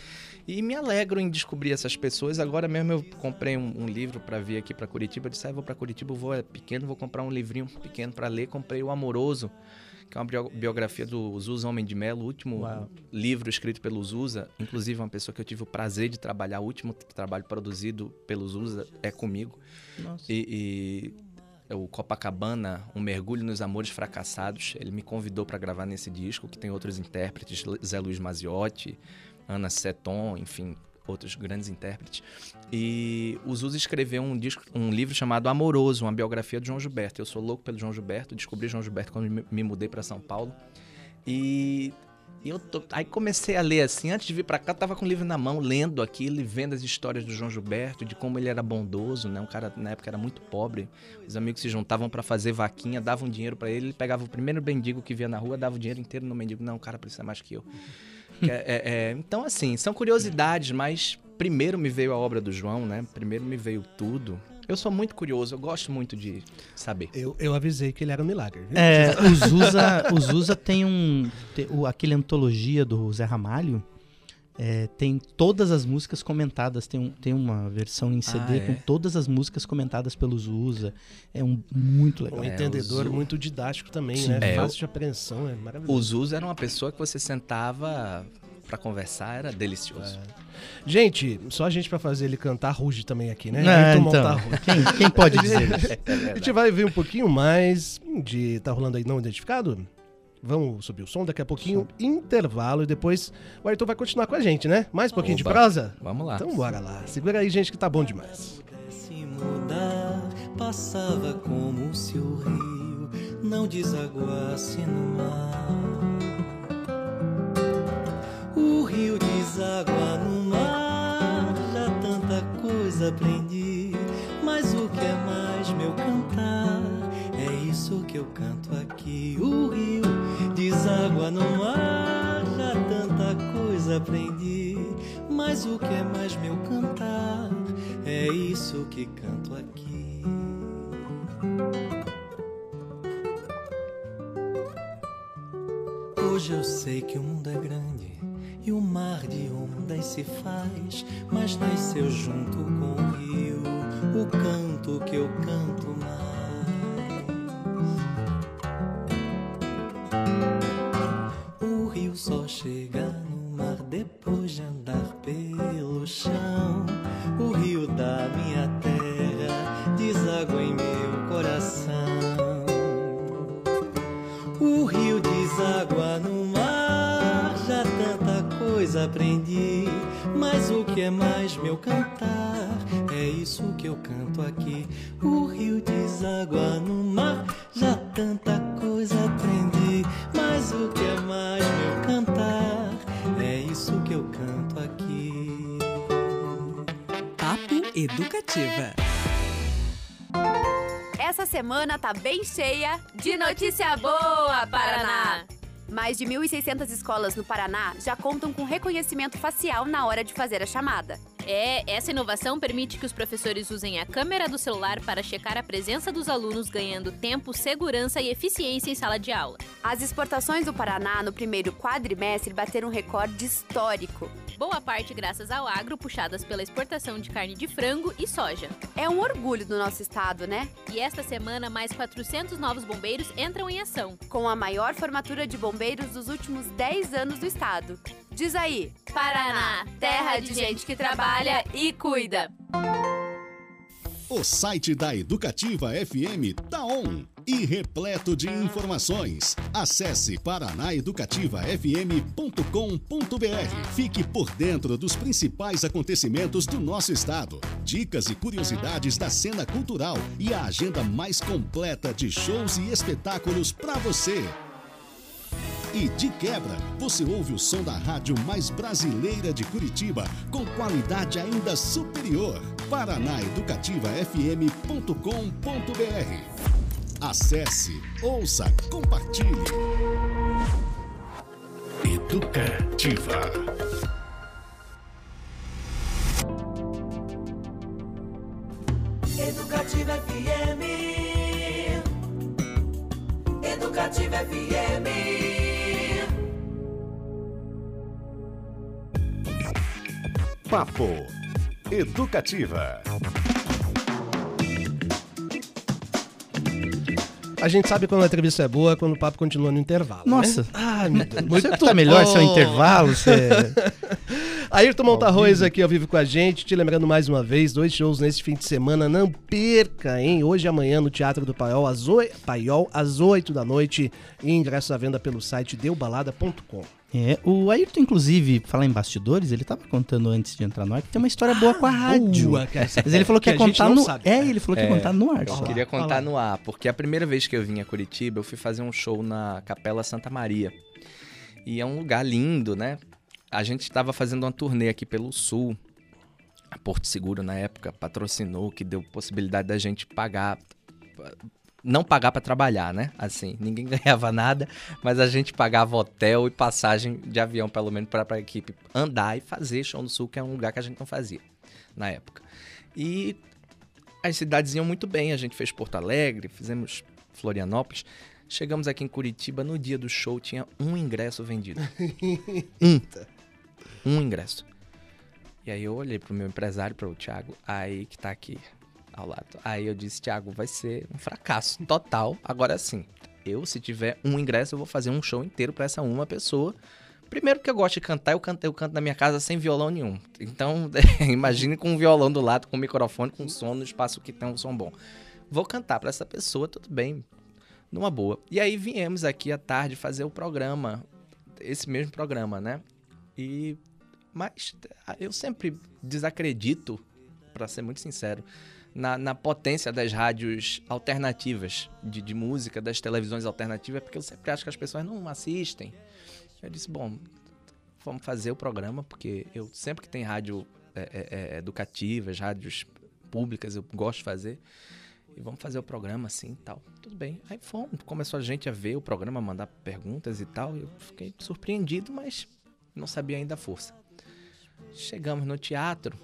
E me alegro em descobrir essas pessoas. Agora mesmo eu comprei um, um livro pra vir aqui pra Curitiba. Eu disse, ah, vou pra Curitiba, eu vou é pequeno, vou comprar um livrinho pequeno pra ler. Comprei o Amoroso, que é uma bio- biografia do Zusa Homem de Melo, o último Uau. livro escrito pelo Zusa. Inclusive, uma pessoa que eu tive o prazer de trabalhar, o último trabalho produzido pelo Zusa é comigo. Nossa. E, e o Copacabana, Um Mergulho nos Amores Fracassados. Ele me convidou para gravar nesse disco, que tem outros intérpretes, Zé Luiz Maziotti, Ana Seton, enfim, outros grandes intérpretes. E o Zusa escreveu um, disco, um livro chamado Amoroso, uma biografia de João Gilberto. Eu sou louco pelo João Gilberto, descobri João Gilberto quando me mudei para São Paulo. E e eu tô- aí comecei a ler assim, antes de vir pra cá, tava com o livro na mão, lendo aquilo e vendo as histórias do João Gilberto, de como ele era bondoso, né? Um cara na época era muito pobre. Os amigos se juntavam pra fazer vaquinha, davam dinheiro pra ele, ele pegava o primeiro mendigo que via na rua, dava o dinheiro inteiro no mendigo. Não, o cara precisa mais que eu. É- é- é, então, assim, são curiosidades, mas primeiro me veio a obra do João, né? Primeiro me veio tudo. Eu sou muito curioso, eu gosto muito de saber. Eu, eu avisei que ele era um milagre. viu? É, o Zusa, o Zusa tem um. tem o- aquele antologia do Zé Ramalho. é, tem todas as músicas comentadas. Tem, um, tem uma versão em CD Ah, é? com todas as músicas comentadas pelo Zusa. É um muito legal. Um É, entendedor o muito didático também, Sim. né? É, Fácil de apreensão, é O maravilhoso. Zuza era uma pessoa que você sentava pra conversar, era delicioso. Gente, só a gente pra fazer ele cantar ruge também aqui, né? É, Ayrton então, Montarruge. quem, quem pode dizer? A gente vai ver um pouquinho mais de. Tá rolando aí não identificado? Vamos subir o som daqui a pouquinho, intervalo, e depois o Arthur vai continuar com a gente, né? Mais um pouquinho de Oba. prosa? Vamos lá. Então bora lá. Segura aí, gente, que tá bom demais. pudesse mudar, passava como se o rio não desaguasse no mar. Rio deságua no mar, já tanta coisa aprendi, mas o que é mais meu cantar? É isso que eu canto aqui. O rio deságua no mar, já tanta coisa aprendi, mas o que é mais meu cantar? É isso que canto aqui. Hoje eu sei que o mundo é grande e o mar de ondas se faz, mas nasceu junto com o rio o canto que eu canto mais. O rio só chega no mar depois de andar pelo chão. O rio da minha terra deságua em meu coração. O rio deságua no Mas o que é mais meu cantar? É isso que eu canto aqui. O rio deságua no mar, já tanta coisa aprendi. Mas o que é mais meu cantar? É isso que eu canto aqui. Papo Educativa. Essa semana tá bem cheia de notícia boa, Paraná! Mais de 1.600 escolas no Paraná já contam com reconhecimento facial na hora de fazer a chamada. É, essa inovação permite que os professores usem a câmera do celular para checar a presença dos alunos, ganhando tempo, segurança e eficiência em sala de aula. As exportações do Paraná no primeiro quadrimestre bateram um recorde histórico. Boa parte graças ao agro, puxadas pela exportação de carne de frango e soja. É um orgulho do nosso estado, né? E esta semana, mais 400 novos bombeiros entram em ação. Com a maior formatura de bombeiros dos últimos 10 anos do estado. Diz aí, Paraná, terra de gente que trabalha e cuida. O site da Educativa FM tá on e repleto de informações. Acesse paranaeducativafm.com.br. Fique por dentro dos principais acontecimentos do nosso estado, dicas e curiosidades da cena cultural e a agenda mais completa de shows e espetáculos para você. E de quebra, você ouve o som da rádio mais brasileira de Curitiba, com qualidade ainda superior. paranaeducativafm.com.br. Acesse, ouça, compartilhe. Educativa. Educativa FM. Educativa FM. Papo Educativa. A gente sabe quando a entrevista é boa, quando o papo continua no intervalo. Nossa. Né? Ai, meu Deus. Você que tá melhor se é o bom. intervalo, é... Ayrton Montarroz aqui ao vivo com a gente, te lembrando mais uma vez, dois shows nesse fim de semana, não perca, hein? Hoje e amanhã no Teatro do Paiol, às, oi... Paiol, às 8 da noite, e ingresso à venda pelo site deubalada.com. É, o Ayrton, inclusive, falar em bastidores, ele tava contando antes de entrar no ar que tem uma história boa com a rádio. boa, cara. Mas ele falou que, Que ia contar no. sabe, é, ele falou que ia É, contar no ar. Eu só. queria contar no ar, porque a primeira vez que eu vim a Curitiba, eu fui fazer um show na Capela Santa Maria. E é um lugar lindo, né? A gente estava fazendo uma turnê aqui pelo Sul. A Porto Seguro, na época, patrocinou, que deu possibilidade da gente pagar. Não pagar para trabalhar, né? Assim, ninguém ganhava nada, mas a gente pagava hotel e passagem de avião, pelo menos, para a equipe andar e fazer show no Sul, que é um lugar que a gente não fazia na época. E as cidades iam muito bem. A gente fez Porto Alegre, fizemos Florianópolis. Chegamos aqui em Curitiba, no dia do show tinha um ingresso vendido. um. Um ingresso. E aí eu olhei pro meu empresário, pro Thiago, aí que tá aqui ao lado. Aí eu disse, Thiago, vai ser um fracasso total. Agora sim, eu se tiver um ingresso, eu vou fazer um show inteiro pra essa uma pessoa. Primeiro porque eu gosto de cantar, eu canto, eu canto na minha casa sem violão nenhum. Então, imagine com um violão do lado, com um microfone, com som no espaço que tem um som bom. Vou cantar pra essa pessoa, tudo bem, numa boa. E aí viemos aqui à tarde fazer o programa, esse mesmo programa, né? E mas eu sempre desacredito, pra ser muito sincero, na, na potência das rádios alternativas de, de música, das televisões alternativas, porque eu sempre acho que as pessoas não assistem. Eu disse, bom, vamos fazer o programa, porque eu sempre que tem rádio é, é, é, educativas, rádios públicas, eu gosto de fazer. E vamos fazer o programa assim e tal. Tudo bem. Aí fomos, começou a gente a ver o programa, mandar perguntas e tal. Eu fiquei surpreendido, mas não sabia ainda a força. Chegamos no teatro,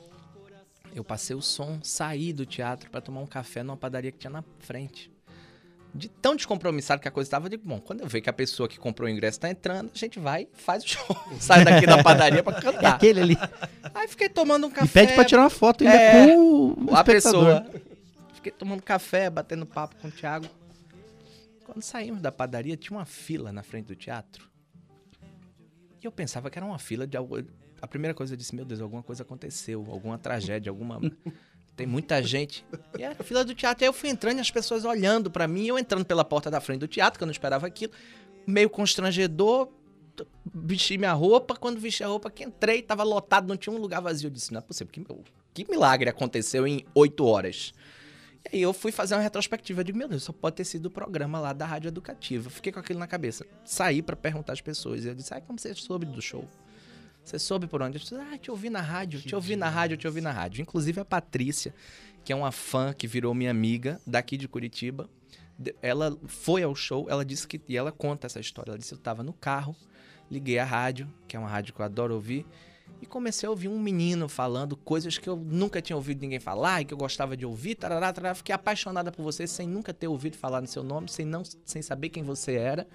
eu passei o som, saí do teatro para tomar um café numa padaria que tinha na frente. De tão descompromissado que a coisa estava, eu digo, bom, quando eu ver que a pessoa que comprou o ingresso tá entrando, a gente vai e faz o show. Sai daqui da padaria para É cantar. aquele ali. Aí fiquei tomando um café. E pede pra tirar uma foto ainda É, com o a pessoa. Fiquei tomando café, batendo papo com o Thiago. Quando saímos da padaria, tinha uma fila na frente do teatro. E eu pensava que era uma fila de. A primeira coisa eu disse, meu Deus, alguma coisa aconteceu, alguma tragédia, alguma. Tem muita gente. E a fila do teatro. Aí eu fui entrando e as pessoas olhando pra mim, eu entrando pela porta da frente do teatro, que eu não esperava aquilo. Meio constrangedor, vesti minha roupa. Quando vesti a roupa, que entrei, tava lotado, não tinha um lugar vazio. Eu disse, não é possível. Que, que milagre aconteceu em oito horas? E aí eu fui fazer uma retrospectiva. Digo, meu Deus, só pode ter sido o programa lá da Rádio Educativa. Fiquei com aquilo na cabeça. Saí pra perguntar às pessoas. E eu disse, ah, como você soube do show? Você soube por onde? Disse, ah, te ouvi na rádio, te ouvi na rádio, te ouvi na rádio. Inclusive a Patrícia, que é uma fã que virou minha amiga daqui de Curitiba. Ela foi ao show, ela disse que. E ela conta essa história. Ela disse: Eu tava no carro, liguei a rádio, que é uma rádio que eu adoro ouvir, e comecei a ouvir um menino falando coisas que eu nunca tinha ouvido ninguém falar e que eu gostava de ouvir. Tarará, tarará. Fiquei apaixonada por você sem nunca ter ouvido falar no seu nome, sem, não, sem saber quem você era.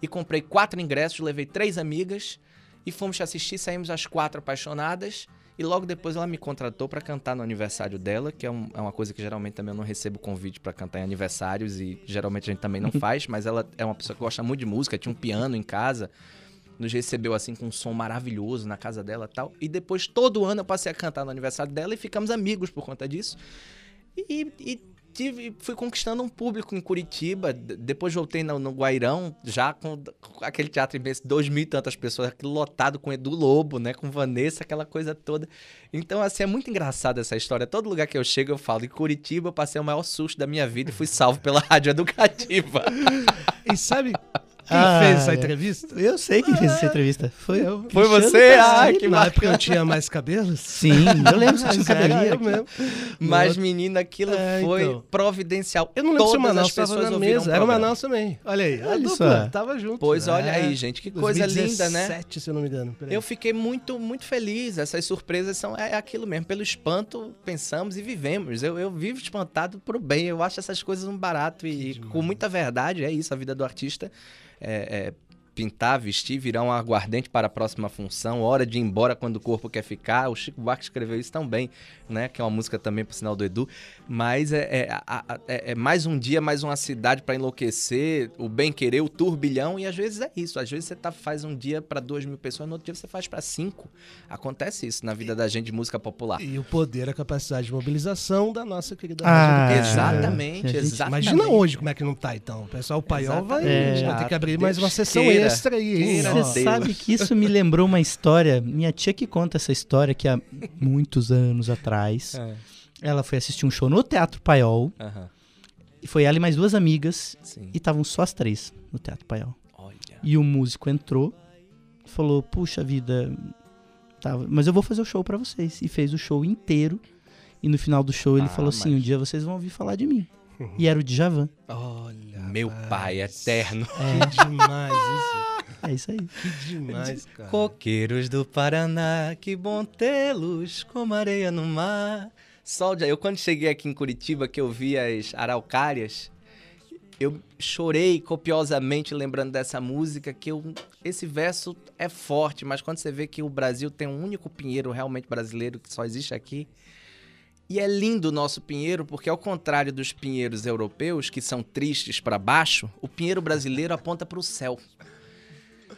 E comprei quatro ingressos, levei três amigas e fomos te assistir. Saímos as quatro apaixonadas. E logo depois ela me contratou pra cantar no aniversário dela, que é, um- é uma coisa que geralmente também eu não recebo convite pra cantar em aniversários e geralmente a gente também não faz, mas ela é uma pessoa que gosta muito de música, tinha um piano em casa, nos recebeu assim com um som maravilhoso na casa dela e tal. E depois todo ano eu passei a cantar no aniversário dela e ficamos amigos por conta disso. E, e tive, fui conquistando um público em Curitiba. Depois voltei no, no Guairão, já com, com aquele teatro imenso, dois mil e tantas pessoas, lotado com Edu Lobo, né? Com Vanessa, aquela coisa toda. Então, assim, é muito engraçado essa história. Todo lugar que eu chego, eu falo. Em Curitiba, eu passei o maior susto da minha vida e fui salvo pela Rádio Educativa. E sabe quem Ah, fez essa é. entrevista? Eu sei quem fez essa entrevista. Foi eu. Foi Cristiano você? Ah, que Na época eu tinha mais cabelos? Sim, eu lembro que tinha um cabelinho. mesmo. Mas, menina, aquilo É, foi então. providencial. Eu não lembro se o Todas Manaus as pessoas estava na ouviram mesa. o Era o. Manaus também. Olha aí. a Olha dupla, só. Tava junto. Pois olha É. aí, gente, que coisa linda, né? 2017, se eu não me engano. Eu fiquei muito, muito feliz. Essas surpresas são é aquilo mesmo. Pelo espanto, pensamos e vivemos. Eu, eu vivo espantado pro bem. Eu acho essas coisas um barato e, com muita verdade. É isso, a vida do artista. É, é pintar, vestir, virar um aguardente para a próxima função. Hora de ir embora quando o corpo quer ficar. O Chico Buarque escreveu isso também, né? Que é uma música também, por sinal do Edu. Mas é, é, é- é mais um dia, mais uma cidade para enlouquecer, o bem querer, o turbilhão. E às vezes é isso. Às vezes você tá, faz um dia para duas mil pessoas, no outro dia você faz para cinco. Acontece isso na vida da gente de música popular. E o poder, a capacidade de mobilização da nossa querida Ah, Rádio Educativa. exatamente, gente- exatamente. Imagina hoje como é que não tá, então. O pessoal, o paiol vai, Exatamente. vai ter que abrir mais uma sessão queira. Extra aí, hein? Deus. Você sabe que isso me lembrou uma história. Minha tia que conta essa história que há muitos anos atrás, É. ela foi assistir um show no Teatro Paiol. E foi ela e mais duas amigas. sim. E estavam só as três no Teatro Paiol. Olha. E o músico entrou, falou: Puxa vida, tava, mas eu vou fazer o show pra vocês. E fez o show inteiro. E no final do show ele Ah, falou assim: mas- Um dia vocês vão ouvir falar de mim. E era o Djavan. Olha. Meu rapaz. pai eterno. Que demais isso. É isso aí. Que demais, cara. Coqueiros do Paraná, que bom tê-los como areia no mar. Sol de... Eu quando cheguei aqui em Curitiba, que eu vi as araucárias, eu chorei copiosamente lembrando dessa música, que eu... esse verso é forte, mas quando você vê que o Brasil tem um único pinheiro realmente brasileiro que só existe aqui, e é lindo o nosso pinheiro, porque ao contrário dos pinheiros europeus, que são tristes para baixo, o pinheiro brasileiro aponta para o céu.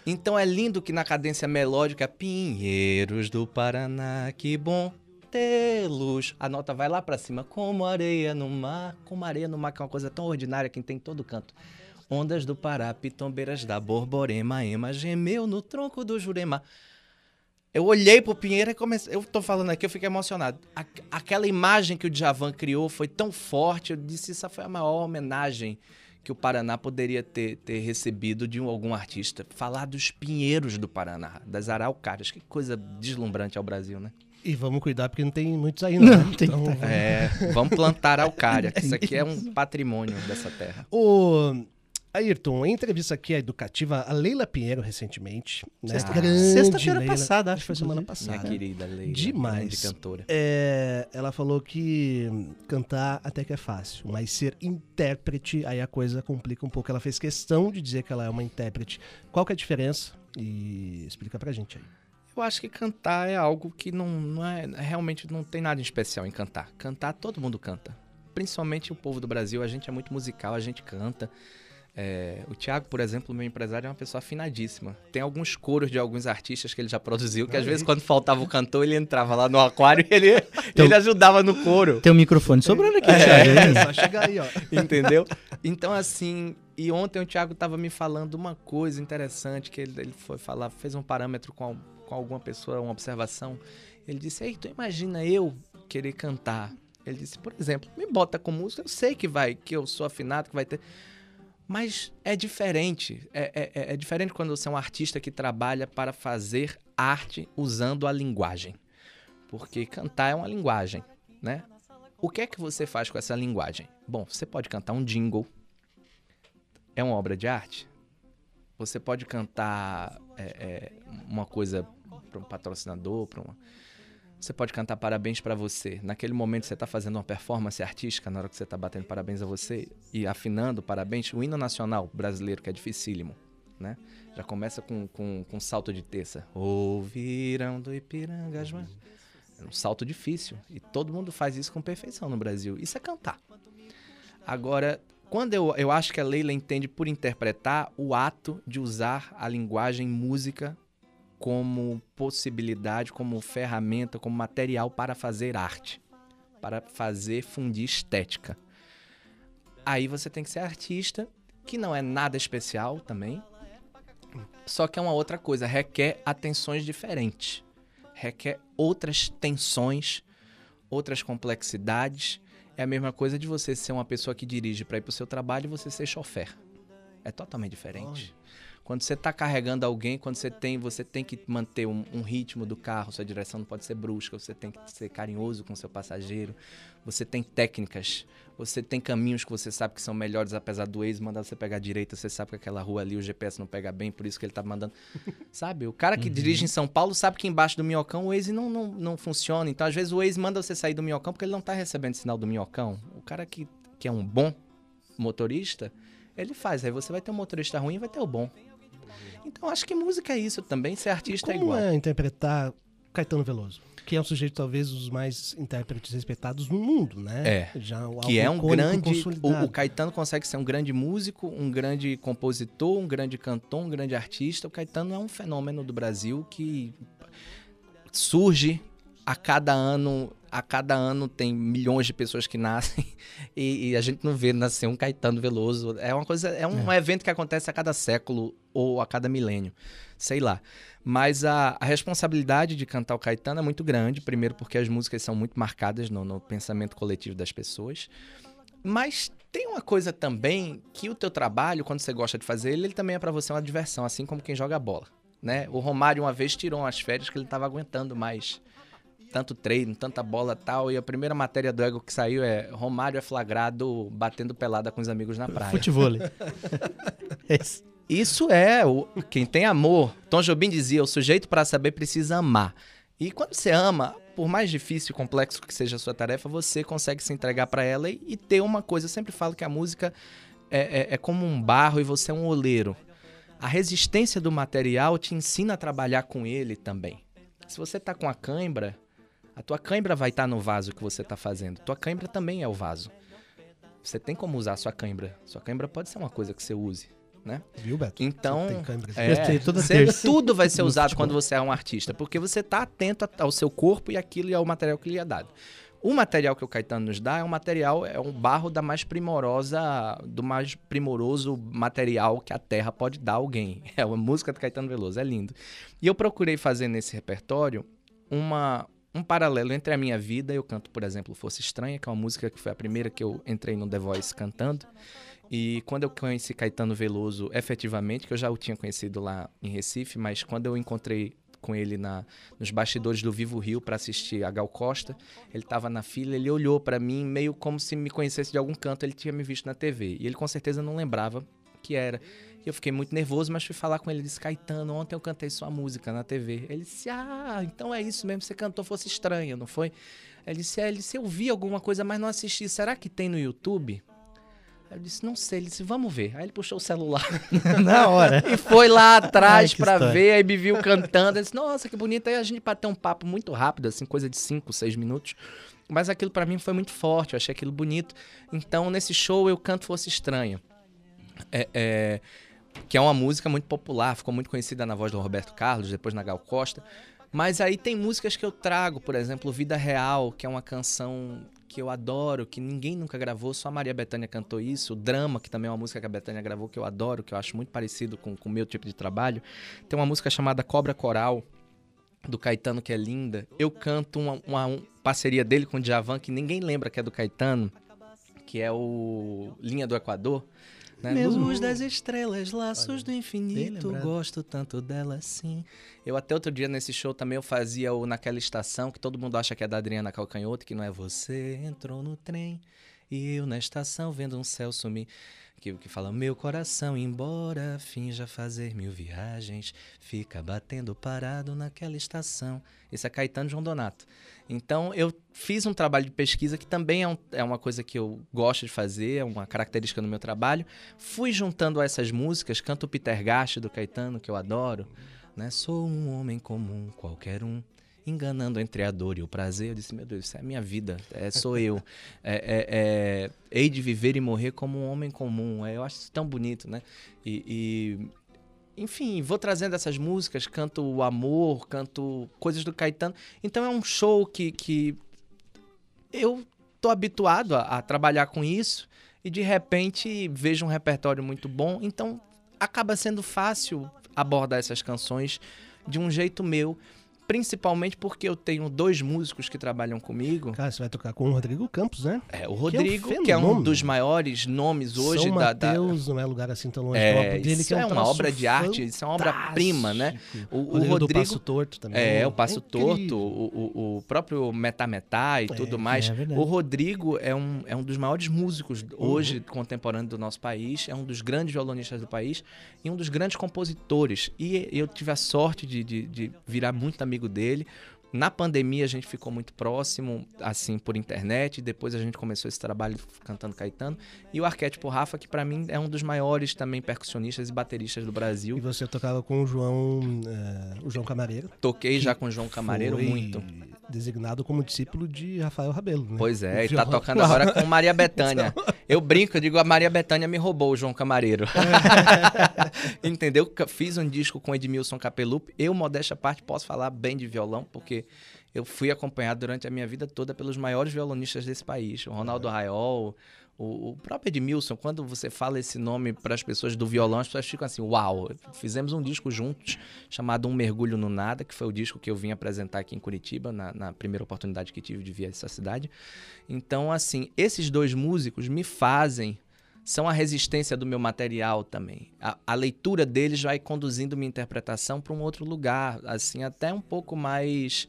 Então é lindo que na cadência melódica, Pinheiros do Paraná, que bom tê-los. A nota vai lá pra cima, como areia no mar, como areia no mar, que é uma coisa tão ordinária que tem em todo canto. Ondas do Pará, pitombeiras da Borborema, ema, gemeu no tronco do Jurema. Eu olhei pro Pinheiro e comecei. Eu tô falando aqui, eu fiquei emocionado. A- aquela imagem que o Djavan criou foi tão forte, eu disse, essa foi a maior homenagem que o Paraná poderia ter, ter recebido de um- algum artista. Falar dos pinheiros do Paraná, das araucárias. Que coisa deslumbrante ao Brasil, né? E vamos cuidar porque não tem muitos aí, não. Não, tem que Então, É, vamos plantar araucária, que isso aqui é um patrimônio dessa terra. O Ayrton, em entrevista aqui à Educativa, a Leila Pinheiro, recentemente. Né? Sexta-feira passada, acho que foi semana inclusive. Minha passada. querida Leila, Demais. grande cantora. É, ela falou que cantar até que é fácil, mas ser intérprete, aí a coisa complica um pouco. Ela fez questão de dizer que ela é uma intérprete. Qual que é a diferença? E explica pra gente aí. Eu acho que cantar é algo que não, não é. Realmente não tem nada de especial em cantar. Cantar, todo mundo canta. Principalmente o povo do Brasil, a gente é muito musical, a gente canta. É, o Thiago, por exemplo, meu empresário, é uma pessoa afinadíssima. Tem alguns coros de alguns artistas que ele já produziu, que às vezes, quando faltava o cantor, ele entrava lá no aquário e ele, ele ajudava no coro. Tem um microfone sobrando aqui, É. Thiago. É só chegar aí, ó. Entendeu? Então, assim, e ontem o Thiago tava me falando uma coisa interessante, que ele, ele foi falar, fez um parâmetro com, al- com alguma pessoa, uma observação. Ele disse, ei, tu imagina eu querer cantar. Ele disse, por exemplo, me bota com música, eu sei que vai, que eu sou afinado, que vai ter... Mas é diferente. É, é- é- é diferente quando você é um artista que trabalha para fazer arte usando a linguagem. Porque cantar é uma linguagem, né? O que é que você faz com essa linguagem? Bom, você pode cantar um jingle. É uma obra de arte? Você pode cantar é, é, uma coisa para um patrocinador, para uma... Você pode cantar parabéns para você. Naquele momento você está fazendo uma performance artística, na hora que você está batendo parabéns a você e afinando parabéns, o hino nacional brasileiro, que é dificílimo, né? Já começa com, com, com salto de terça. Ouviram do Ipiranga, João. É um salto difícil. E todo mundo faz isso com perfeição no Brasil. Isso é cantar. Agora, quando eu, eu acho que a Leila entende por interpretar o ato de usar a linguagem música como possibilidade, como ferramenta, como material para fazer arte. para fazer fundir estética. Aí você tem que ser artista, que não é nada especial também. Só que é uma outra coisa, requer atenções diferentes. Requer outras tensões, outras complexidades. É a mesma coisa de você ser uma pessoa que dirige para ir para o seu trabalho e você ser chofer. É totalmente diferente. Quando você está carregando alguém, quando você tem, você tem que manter um, um, ritmo do carro, sua direção não pode ser brusca, você tem que ser carinhoso com seu passageiro, você tem técnicas, você tem caminhos que você sabe que são melhores, apesar do ex mandar você pegar a direita, você sabe que aquela rua ali o GPS não pega bem, por isso que ele tá mandando. sabe? O cara que uhum. dirige em São Paulo sabe que embaixo do minhocão o ex não, não, não funciona. Então, às vezes, o ex manda você sair do minhocão porque ele não tá recebendo sinal do minhocão. O cara que, que é um bom motorista, ele faz. Aí você vai ter um motorista ruim e vai ter o bom. Então acho que música é isso também, ser artista é igual. é interpretar Caetano Veloso? Que é um sujeito, talvez, dos mais intérpretes respeitados no mundo, né? É. Já que é um grande. O, o, Caetano consegue ser um grande músico, um grande compositor, um grande cantor, um grande artista. O Caetano é um fenômeno do Brasil que surge a cada ano a cada ano tem milhões de pessoas que nascem e, e, a gente não vê nascer um Caetano Veloso. É uma coisa, é um é. evento que acontece a cada século ou a cada milênio, sei lá. Mas a, a, responsabilidade de cantar o Caetano é muito grande, primeiro porque as músicas são muito marcadas no, no pensamento coletivo das pessoas. Mas tem uma coisa também que o teu trabalho, quando você gosta de fazer ele, ele também é para você uma diversão, assim como quem joga bola. Né? O Romário uma vez tirou umas férias que ele estava aguentando mais tanto treino, tanta bola tal. E a primeira matéria do Ego que saiu é Romário é flagrado batendo pelada com os amigos na praia. Futebol. Isso é o, quem tem amor. Tom Jobim dizia: o sujeito para saber precisa amar. E quando você ama, por mais difícil e complexo que seja a sua tarefa, você consegue se entregar para ela e, e, ter uma coisa. Eu sempre falo que a música é, é, é como um barro e você é um oleiro. A resistência do material te ensina a trabalhar com ele também. Se você tá com a cãibra, a tua cãibra vai estar tá no vaso que você está fazendo. Tua cãibra também é o vaso. Você tem como usar a sua cãibra. Sua cãibra pode ser uma coisa que você use. Né? Viu, Beto? Então, é, você, tudo vai ser usado quando você é um artista, porque você está atento ao seu corpo e aquilo e ao material que lhe é dado. O material que o Caetano nos dá é um material, é um barro da mais primorosa, do mais primoroso material que a Terra pode dar a alguém. É uma música do Caetano Veloso, é lindo. E eu procurei fazer nesse repertório uma, um paralelo entre a minha vida, eu canto, por exemplo, Fosse Estranha, que é uma música que foi a primeira que eu entrei no The Voice cantando. E quando eu conheci Caetano Veloso, efetivamente, que eu já o tinha conhecido lá em Recife, mas quando eu encontrei com ele na, nos bastidores do Vivo Rio para assistir a Gal Costa. Ele estava na fila, ele olhou para mim meio como se me conhecesse de algum canto, ele tinha me visto na TV. E ele com certeza não lembrava que era. Eu fiquei muito nervoso, mas fui falar com ele. Ele disse: Caetano, ontem eu cantei sua música na TV. Ele disse: Ah, então é isso mesmo. Você cantou Fosse Estranha, não foi? Ele disse: É, ele disse: Eu vi alguma coisa, mas não assisti. Será que tem no YouTube? Eu disse, não sei. Ele disse, vamos ver. Aí ele puxou o celular. Na hora. e foi lá atrás para ver, aí me viu cantando. Ele disse, nossa, que bonito. Aí a gente bateu um papo muito rápido, assim, coisa de 5, 6 minutos. Mas aquilo para mim foi muito forte, eu achei aquilo bonito. Então, nesse show, eu canto Fosse Estranha. É, é, que é uma música muito popular, ficou muito conhecida na voz do Roberto Carlos, depois na Gal Costa. Mas aí tem músicas que eu trago, por exemplo, Vida Real, que é uma canção que eu adoro, que ninguém nunca gravou, só a Maria Bethânia cantou isso. O Drama, que também é uma música que a Bethânia gravou, que eu adoro, que eu acho muito parecido com o meu tipo de trabalho. Tem uma música chamada Cobra Coral, do Caetano, que é linda. Eu canto uma, uma, parceria dele com o Djavan, que ninguém lembra que é do Caetano, que é o Linha do Equador. Né? Mesmo. Luz das estrelas, laços Olha, do infinito, gosto tanto dela assim. Eu até outro dia nesse show também eu fazia o Naquela Estação, que todo mundo acha que é da Adriana Calcanhoto, que não é você, entrou no trem e eu na estação vendo um céu sumir que, que fala: Meu coração, embora finja fazer mil viagens, fica batendo parado naquela estação. Esse é Caetano João Donato. Então, eu fiz um trabalho de pesquisa que também é, um, é uma coisa que eu gosto de fazer, é uma característica do meu trabalho. Fui juntando essas músicas, canto Peter Gash do Caetano, que eu adoro. Né? Sou um homem comum, qualquer um, enganando entre a dor e o prazer. Eu disse, meu Deus, isso é a minha vida, é, sou eu. É, é, é, hei de viver e morrer como um homem comum. É, eu acho isso tão bonito, né? E, e, enfim, vou trazendo essas músicas, canto o amor, canto coisas do Caetano. Então é um show que, que eu tô habituado a, a trabalhar com isso e de repente vejo um repertório muito bom, então acaba sendo fácil abordar essas canções de um jeito meu. Principalmente porque eu tenho dois músicos que trabalham comigo. Cara, você vai tocar com o Rodrigo Campos, né? É, o Rodrigo, que é um, fenômeno. dos maiores nomes hoje São da, da- Mateus não é lugar assim tão longe. É, dele, isso que é, um é uma obra de arte, isso é uma obra-prima, né? O- o Rodrigo Passo Torto também. É, o Passo incrível. Torto, o, o- próprio Metametá e tudo mais. é o Rodrigo é um, é um dos maiores músicos Uhum. hoje contemporâneo do nosso país, é um dos grandes violonistas do país e um dos grandes compositores. E eu tive a sorte de, de, de virar muito amigo dele. Na pandemia a gente ficou muito próximo, assim, por internet. Depois a gente começou esse trabalho cantando Caetano. E o Arquétipo Rafa, que pra mim é um dos maiores também percussionistas e bateristas do E Brasil. você tocava com o João, eh, o João Camareiro. Toquei já com o João Camareiro foi muito. designado como discípulo de Rafael Rabelo, né? Pois é, e tá tocando agora com Maria Bethânia. Eu brinco, eu digo, a Maria Bethânia me roubou o João Camareiro. Entendeu? Fiz um disco com Edmilson Capelup. Eu, modéstia à parte, posso falar bem de violão, porque eu fui acompanhado durante a minha vida toda pelos maiores violonistas desse país. O Ronaldo Raiol, o, o próprio Edmilson. Quando você fala esse nome para as pessoas do violão, as pessoas ficam assim, uau. Fizemos um disco juntos, chamado Um Mergulho no Nada, que foi o disco que eu vim apresentar aqui em Curitiba, na, na primeira oportunidade que tive de vir a essa cidade. Então, assim, esses dois músicos me fazem são a resistência do meu material também. A, a leitura deles vai conduzindo minha interpretação para um outro lugar, assim, até um pouco mais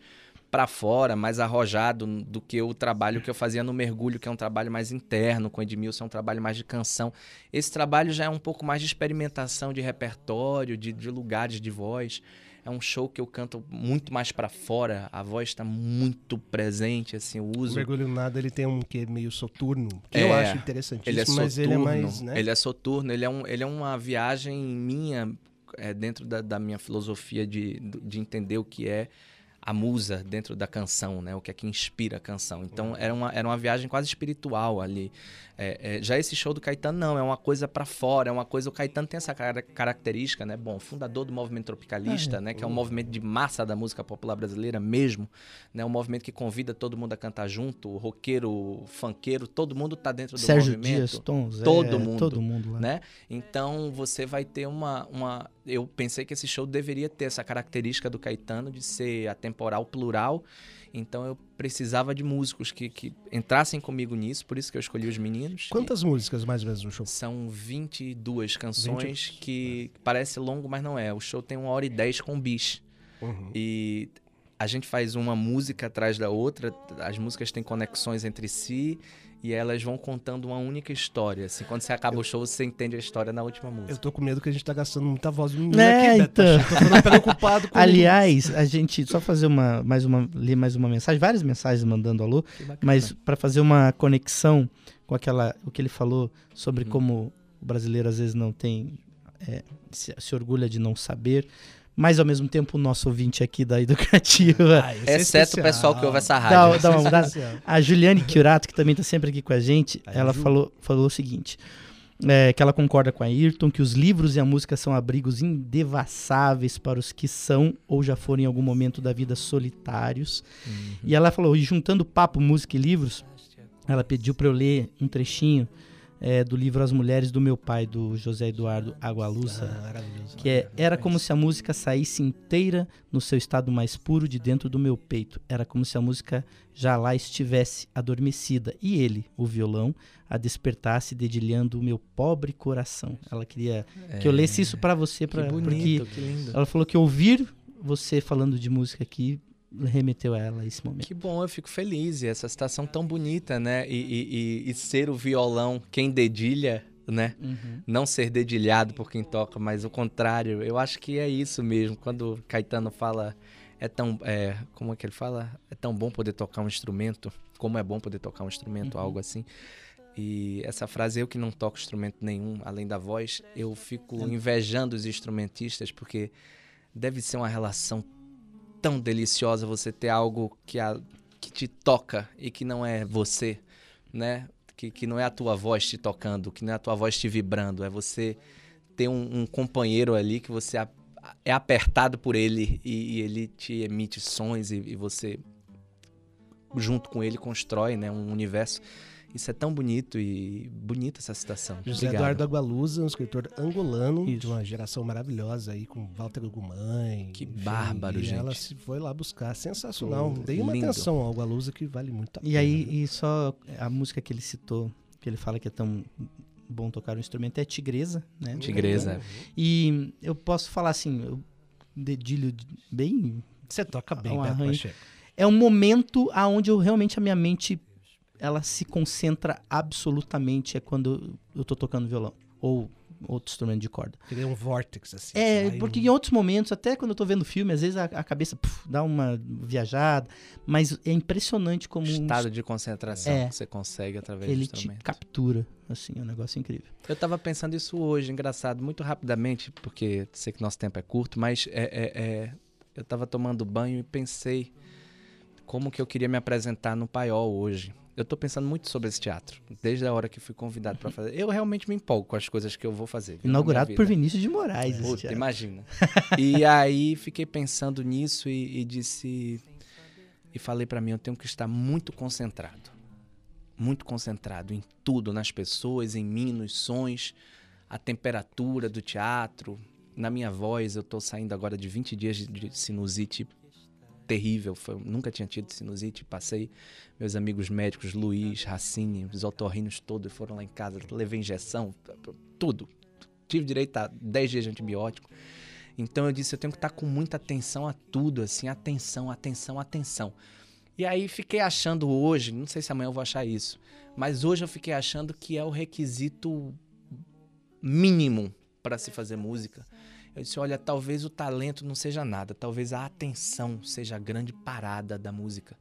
para fora, mais arrojado do que o trabalho que eu fazia no Mergulho, que é um trabalho mais interno, com Edmilson é um trabalho mais de canção. Esse trabalho já é um pouco mais de experimentação de repertório, de, de lugares de voz. É um show que eu canto muito mais para fora, a voz está muito presente, assim, eu O uso Mergulho no Nada, ele tem um que meio soturno, que É, eu acho interessantíssimo, ele é soturno, mas ele é mais, né? ele é soturno, ele é, um, ele é uma viagem minha é, dentro da, da minha filosofia de, de entender o que é a musa dentro da canção, né? O que é que inspira a canção. Então era uma, era uma viagem quase espiritual ali. É, é, já esse show do Caetano não, é uma coisa pra fora, é uma coisa. O Caetano tem essa cara- característica, né? Bom, fundador do movimento tropicalista, né? Que é um movimento de massa da música popular brasileira mesmo, né? Um movimento que convida todo mundo a cantar junto, o roqueiro, o funkeiro, todo mundo tá dentro do Sérgio movimento Dias, Tom Zé, todo mundo, todo mundo lá. né? Então você vai ter uma, uma. Eu pensei que esse show deveria ter essa característica do Caetano de ser atemporal, plural. Então eu precisava de músicos que, que entrassem comigo nisso, por isso que eu escolhi os meninos. Quantas músicas mais ou menos no show? E São 22 canções 20. que parece longo, mas não é. O show tem uma hora e dez com bis. Uhum. E a gente faz uma música atrás da outra, as músicas têm conexões entre si e elas vão contando uma única história. Assim, quando você acaba o show, você entende a história na última música. Eu tô com medo que a gente tá gastando muita voz É, aqui, Beto. então. Tô ficando preocupado com Aliás, a gente só fazer uma mais uma ler mais uma mensagem, várias mensagens mandando alô, mas para fazer uma conexão com aquela o que ele falou sobre Uhum. como o brasileiro às vezes não tem é, se, se orgulha de não saber, mas ao mesmo tempo o nosso ouvinte aqui da educativa, Ah, é Exceto o pessoal que ouve essa Dá- rádio. dá uma mudada. especial. a Juliane Curato, que também está sempre aqui com a gente, Aí, ela Ju. falou, falou o seguinte: é, que ela concorda com a Ayrton, que os livros e a música são abrigos indevassáveis para os que são ou já foram em algum momento da vida solitários. E ela falou, e juntando papo, música e livros, ela pediu para eu ler um trechinho é, do livro As Mulheres do Meu Pai, do José Eduardo Agualusa. Ah. Que é, era como se a música saísse inteira no seu estado mais puro de dentro do meu peito. Era como se a música já lá estivesse adormecida. E ele, o violão, a despertasse dedilhando o meu pobre coração. Ela queria que eu lesse isso pra você, Que pra, porque bonito, que lindo. ela falou que ouvir você falando de música aqui remeteu a ela a esse momento. Que bom, eu fico feliz. E essa citação tão bonita, né? E, e- e- e ser o violão quem dedilha, né? Não ser dedilhado por quem toca, mas o contrário. Eu acho que é isso mesmo. Quando Caetano fala, é tão. É, como é que ele fala? É tão bom poder tocar um instrumento. Como é bom poder tocar um instrumento, Uhum. algo assim. E essa frase, eu que não toco instrumento nenhum, além da voz, eu fico invejando os instrumentistas, porque deve ser uma relação tão deliciosa você ter algo que, a, que te toca e que não é você, né? Que, que não é a tua voz te tocando, que não é a tua voz te vibrando, é você ter um, um companheiro ali que você a- é apertado por ele e, e ele te emite sons e, e você junto com ele constrói, né, um universo. Isso é tão bonito e bonita essa citação. José Obrigado. Eduardo Agualusa, um escritor angolano Isso. de uma geração maravilhosa aí com Walter Gumãe. Que bárbaro, e Ela gente. se foi lá buscar, sensacional. Pô, Dei uma lindo. atenção ao Agualusa que vale muito a pena. E aí, e só a música que ele citou, que ele fala que é tão bom tocar o instrumento, é Tigresa, né? Tigresa. E eu posso falar assim, eu dedilho de- bem. Você toca bem, Um Beto. É um momento aonde eu realmente a minha mente ela se concentra absolutamente é quando eu tô tocando violão ou outro instrumento de corda. Cria um vórtex assim. É, porque em outros momentos, até quando eu tô vendo filme, às vezes a, a cabeça puf, dá uma viajada, mas é impressionante como um Estado de concentração É. que você consegue através ele do te instrumento. captura, assim, é um negócio incrível. Eu tava pensando isso hoje, engraçado, muito rapidamente, porque sei que nosso tempo é curto, mas é, é- é, eu tava tomando banho e pensei como que eu queria me apresentar no Paiol hoje. Eu tô pensando muito sobre esse teatro, desde a hora que fui convidado para fazer. Eu realmente me empolgo com as coisas que eu vou fazer. Inaugurado por. Vinícius de Moraes. Puta, imagina. e aí fiquei pensando nisso e, e disse e falei pra mim, eu tenho que estar muito concentrado. Muito concentrado em tudo, nas pessoas, em mim, nos sons, a temperatura do teatro, na minha voz. Eu tô saindo agora de 20 dias de sinusite terrível, foi, nunca tinha tido sinusite, passei meus amigos médicos, Luiz, Racine, os otorrinos todos foram lá em casa, levei injeção, tudo, tive direito a 10 dias de antibiótico. Então eu disse, eu tenho que estar com muita atenção a tudo, assim, atenção, atenção, atenção. E aí fiquei achando hoje, não sei se amanhã eu vou achar isso, mas hoje eu fiquei achando que é o requisito mínimo para se fazer música. Eu disse, olha, talvez o talento não seja nada, talvez a atenção seja a grande parada da música.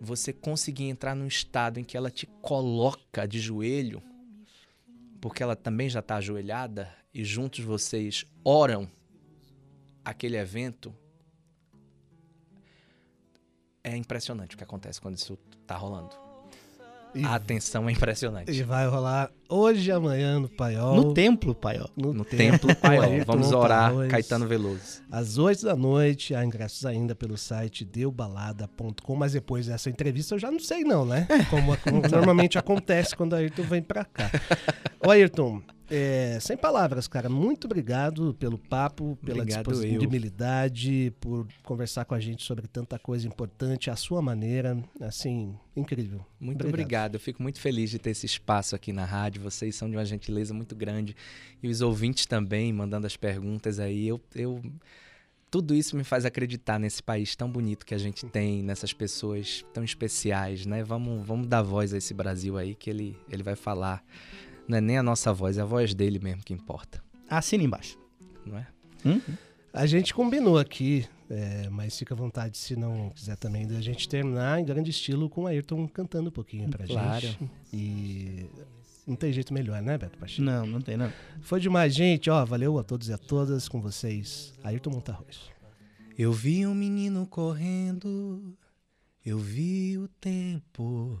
Você conseguir entrar num estado em que ela te coloca de joelho, porque ela também já está ajoelhada, e juntos vocês oram aquele evento. É impressionante o que acontece quando isso tá rolando. E, A atenção é impressionante. e vai rolar hoje e amanhã no Paiol. No templo, pai, ó. no No templo, Paiol. Vamos orar. Caetano Veloso. Às 8 da noite, há ingressos ainda pelo site deubalada.com, mas depois dessa entrevista eu já não sei não, né? Como, como normalmente acontece quando a Ayrton vem pra cá. Ô Ayrton, é, sem palavras, cara, muito obrigado pelo papo, pela Obrigado eu. disponibilidade, por conversar com a gente sobre tanta coisa importante, a sua maneira, assim, incrível. Muito obrigado. Eu fico muito feliz de ter esse espaço aqui na rádio. Vocês são de uma gentileza muito grande. E os ouvintes também, mandando as perguntas aí. Eu, eu... Tudo isso me faz acreditar nesse país tão bonito que a gente tem, nessas pessoas tão especiais, né? Vamos, vamos dar voz a esse Brasil aí, que ele, ele vai falar. Não é nem a nossa voz, é a voz dele mesmo que importa, Assina embaixo. não é? Hum? A gente combinou aqui, é, mas fica à vontade se não quiser também, da gente terminar em grande estilo com o Ayrton cantando um pouquinho pra Claro. gente. E não tem jeito melhor, né, Beto Pacheco? Não, não tem, não. Foi demais, gente. Ó, valeu a todos e a todas com vocês. Ayrton Montarroz. Eu vi um menino correndo, eu vi o tempo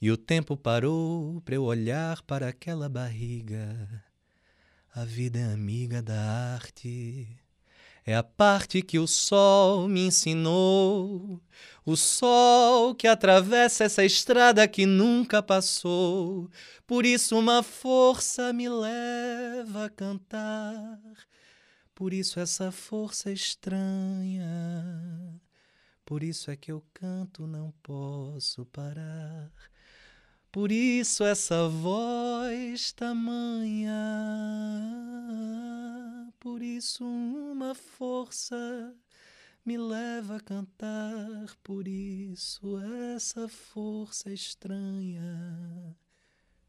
E o tempo parou para eu olhar para aquela barriga. A vida é amiga da arte. É a parte que o sol me ensinou. O sol que atravessa essa estrada que nunca passou. Por isso uma força me leva a cantar. Por isso essa força estranha. Por isso é que eu canto, não posso parar. Por isso essa voz tamanha. Por isso uma força me leva a cantar. Por isso essa força estranha.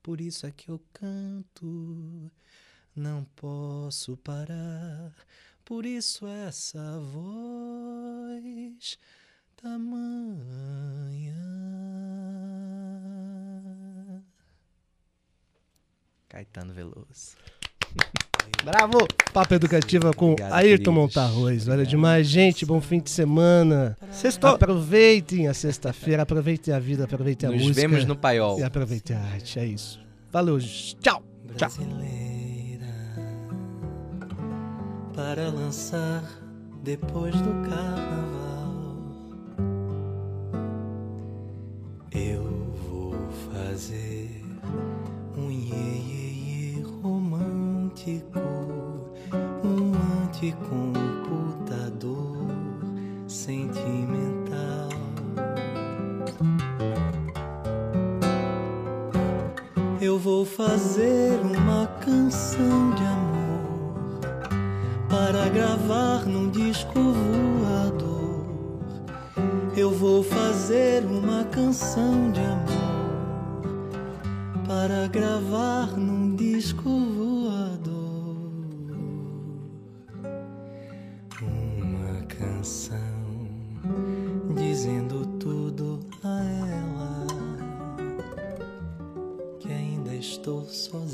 Por isso é que eu canto, não posso parar. Por isso essa voz tamanha. Caetano Veloso. Bravo! Papo Educativa com Obrigado, Ayrton. Montarroz. Olha demais, gente. Bom fim de semana. Sextou. Aproveitem a sexta-feira, aproveitem a vida, aproveitem a Nos música. vemos no paiol. E aproveitem a arte. É isso. Valeu. Tchau. Tchau. para lançar depois do carnaval. Eu vou fazer romântico, um anticomputador sentimental. Eu vou fazer uma canção de amor para gravar num disco voador. Eu vou fazer uma canção de amor para gravar num disco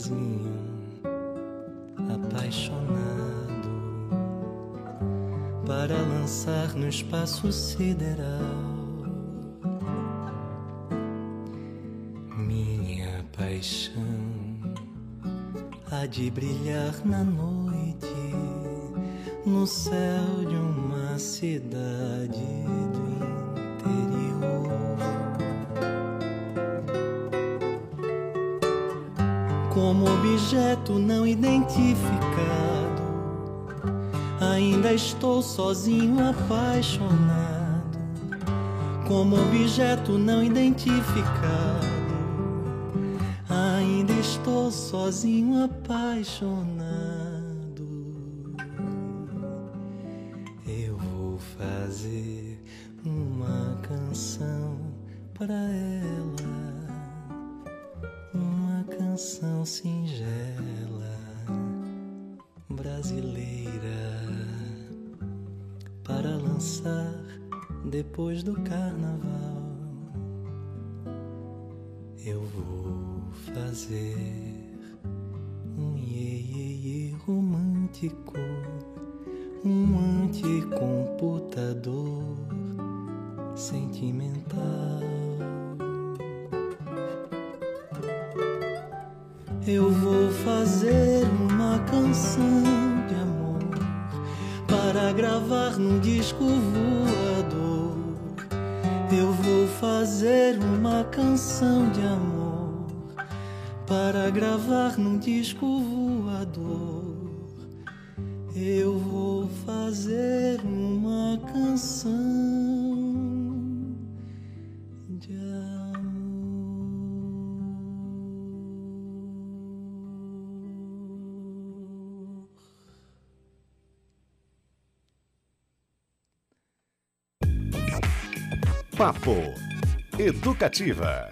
sozinho, apaixonado, para lançar no espaço sideral. Minha paixão há de brilhar na noite no céu de uma cidade como objeto não identificado. Ainda estou sozinho, apaixonado, como objeto não identificado. Ainda estou sozinho, apaixonado. Fazer Papo Educativa.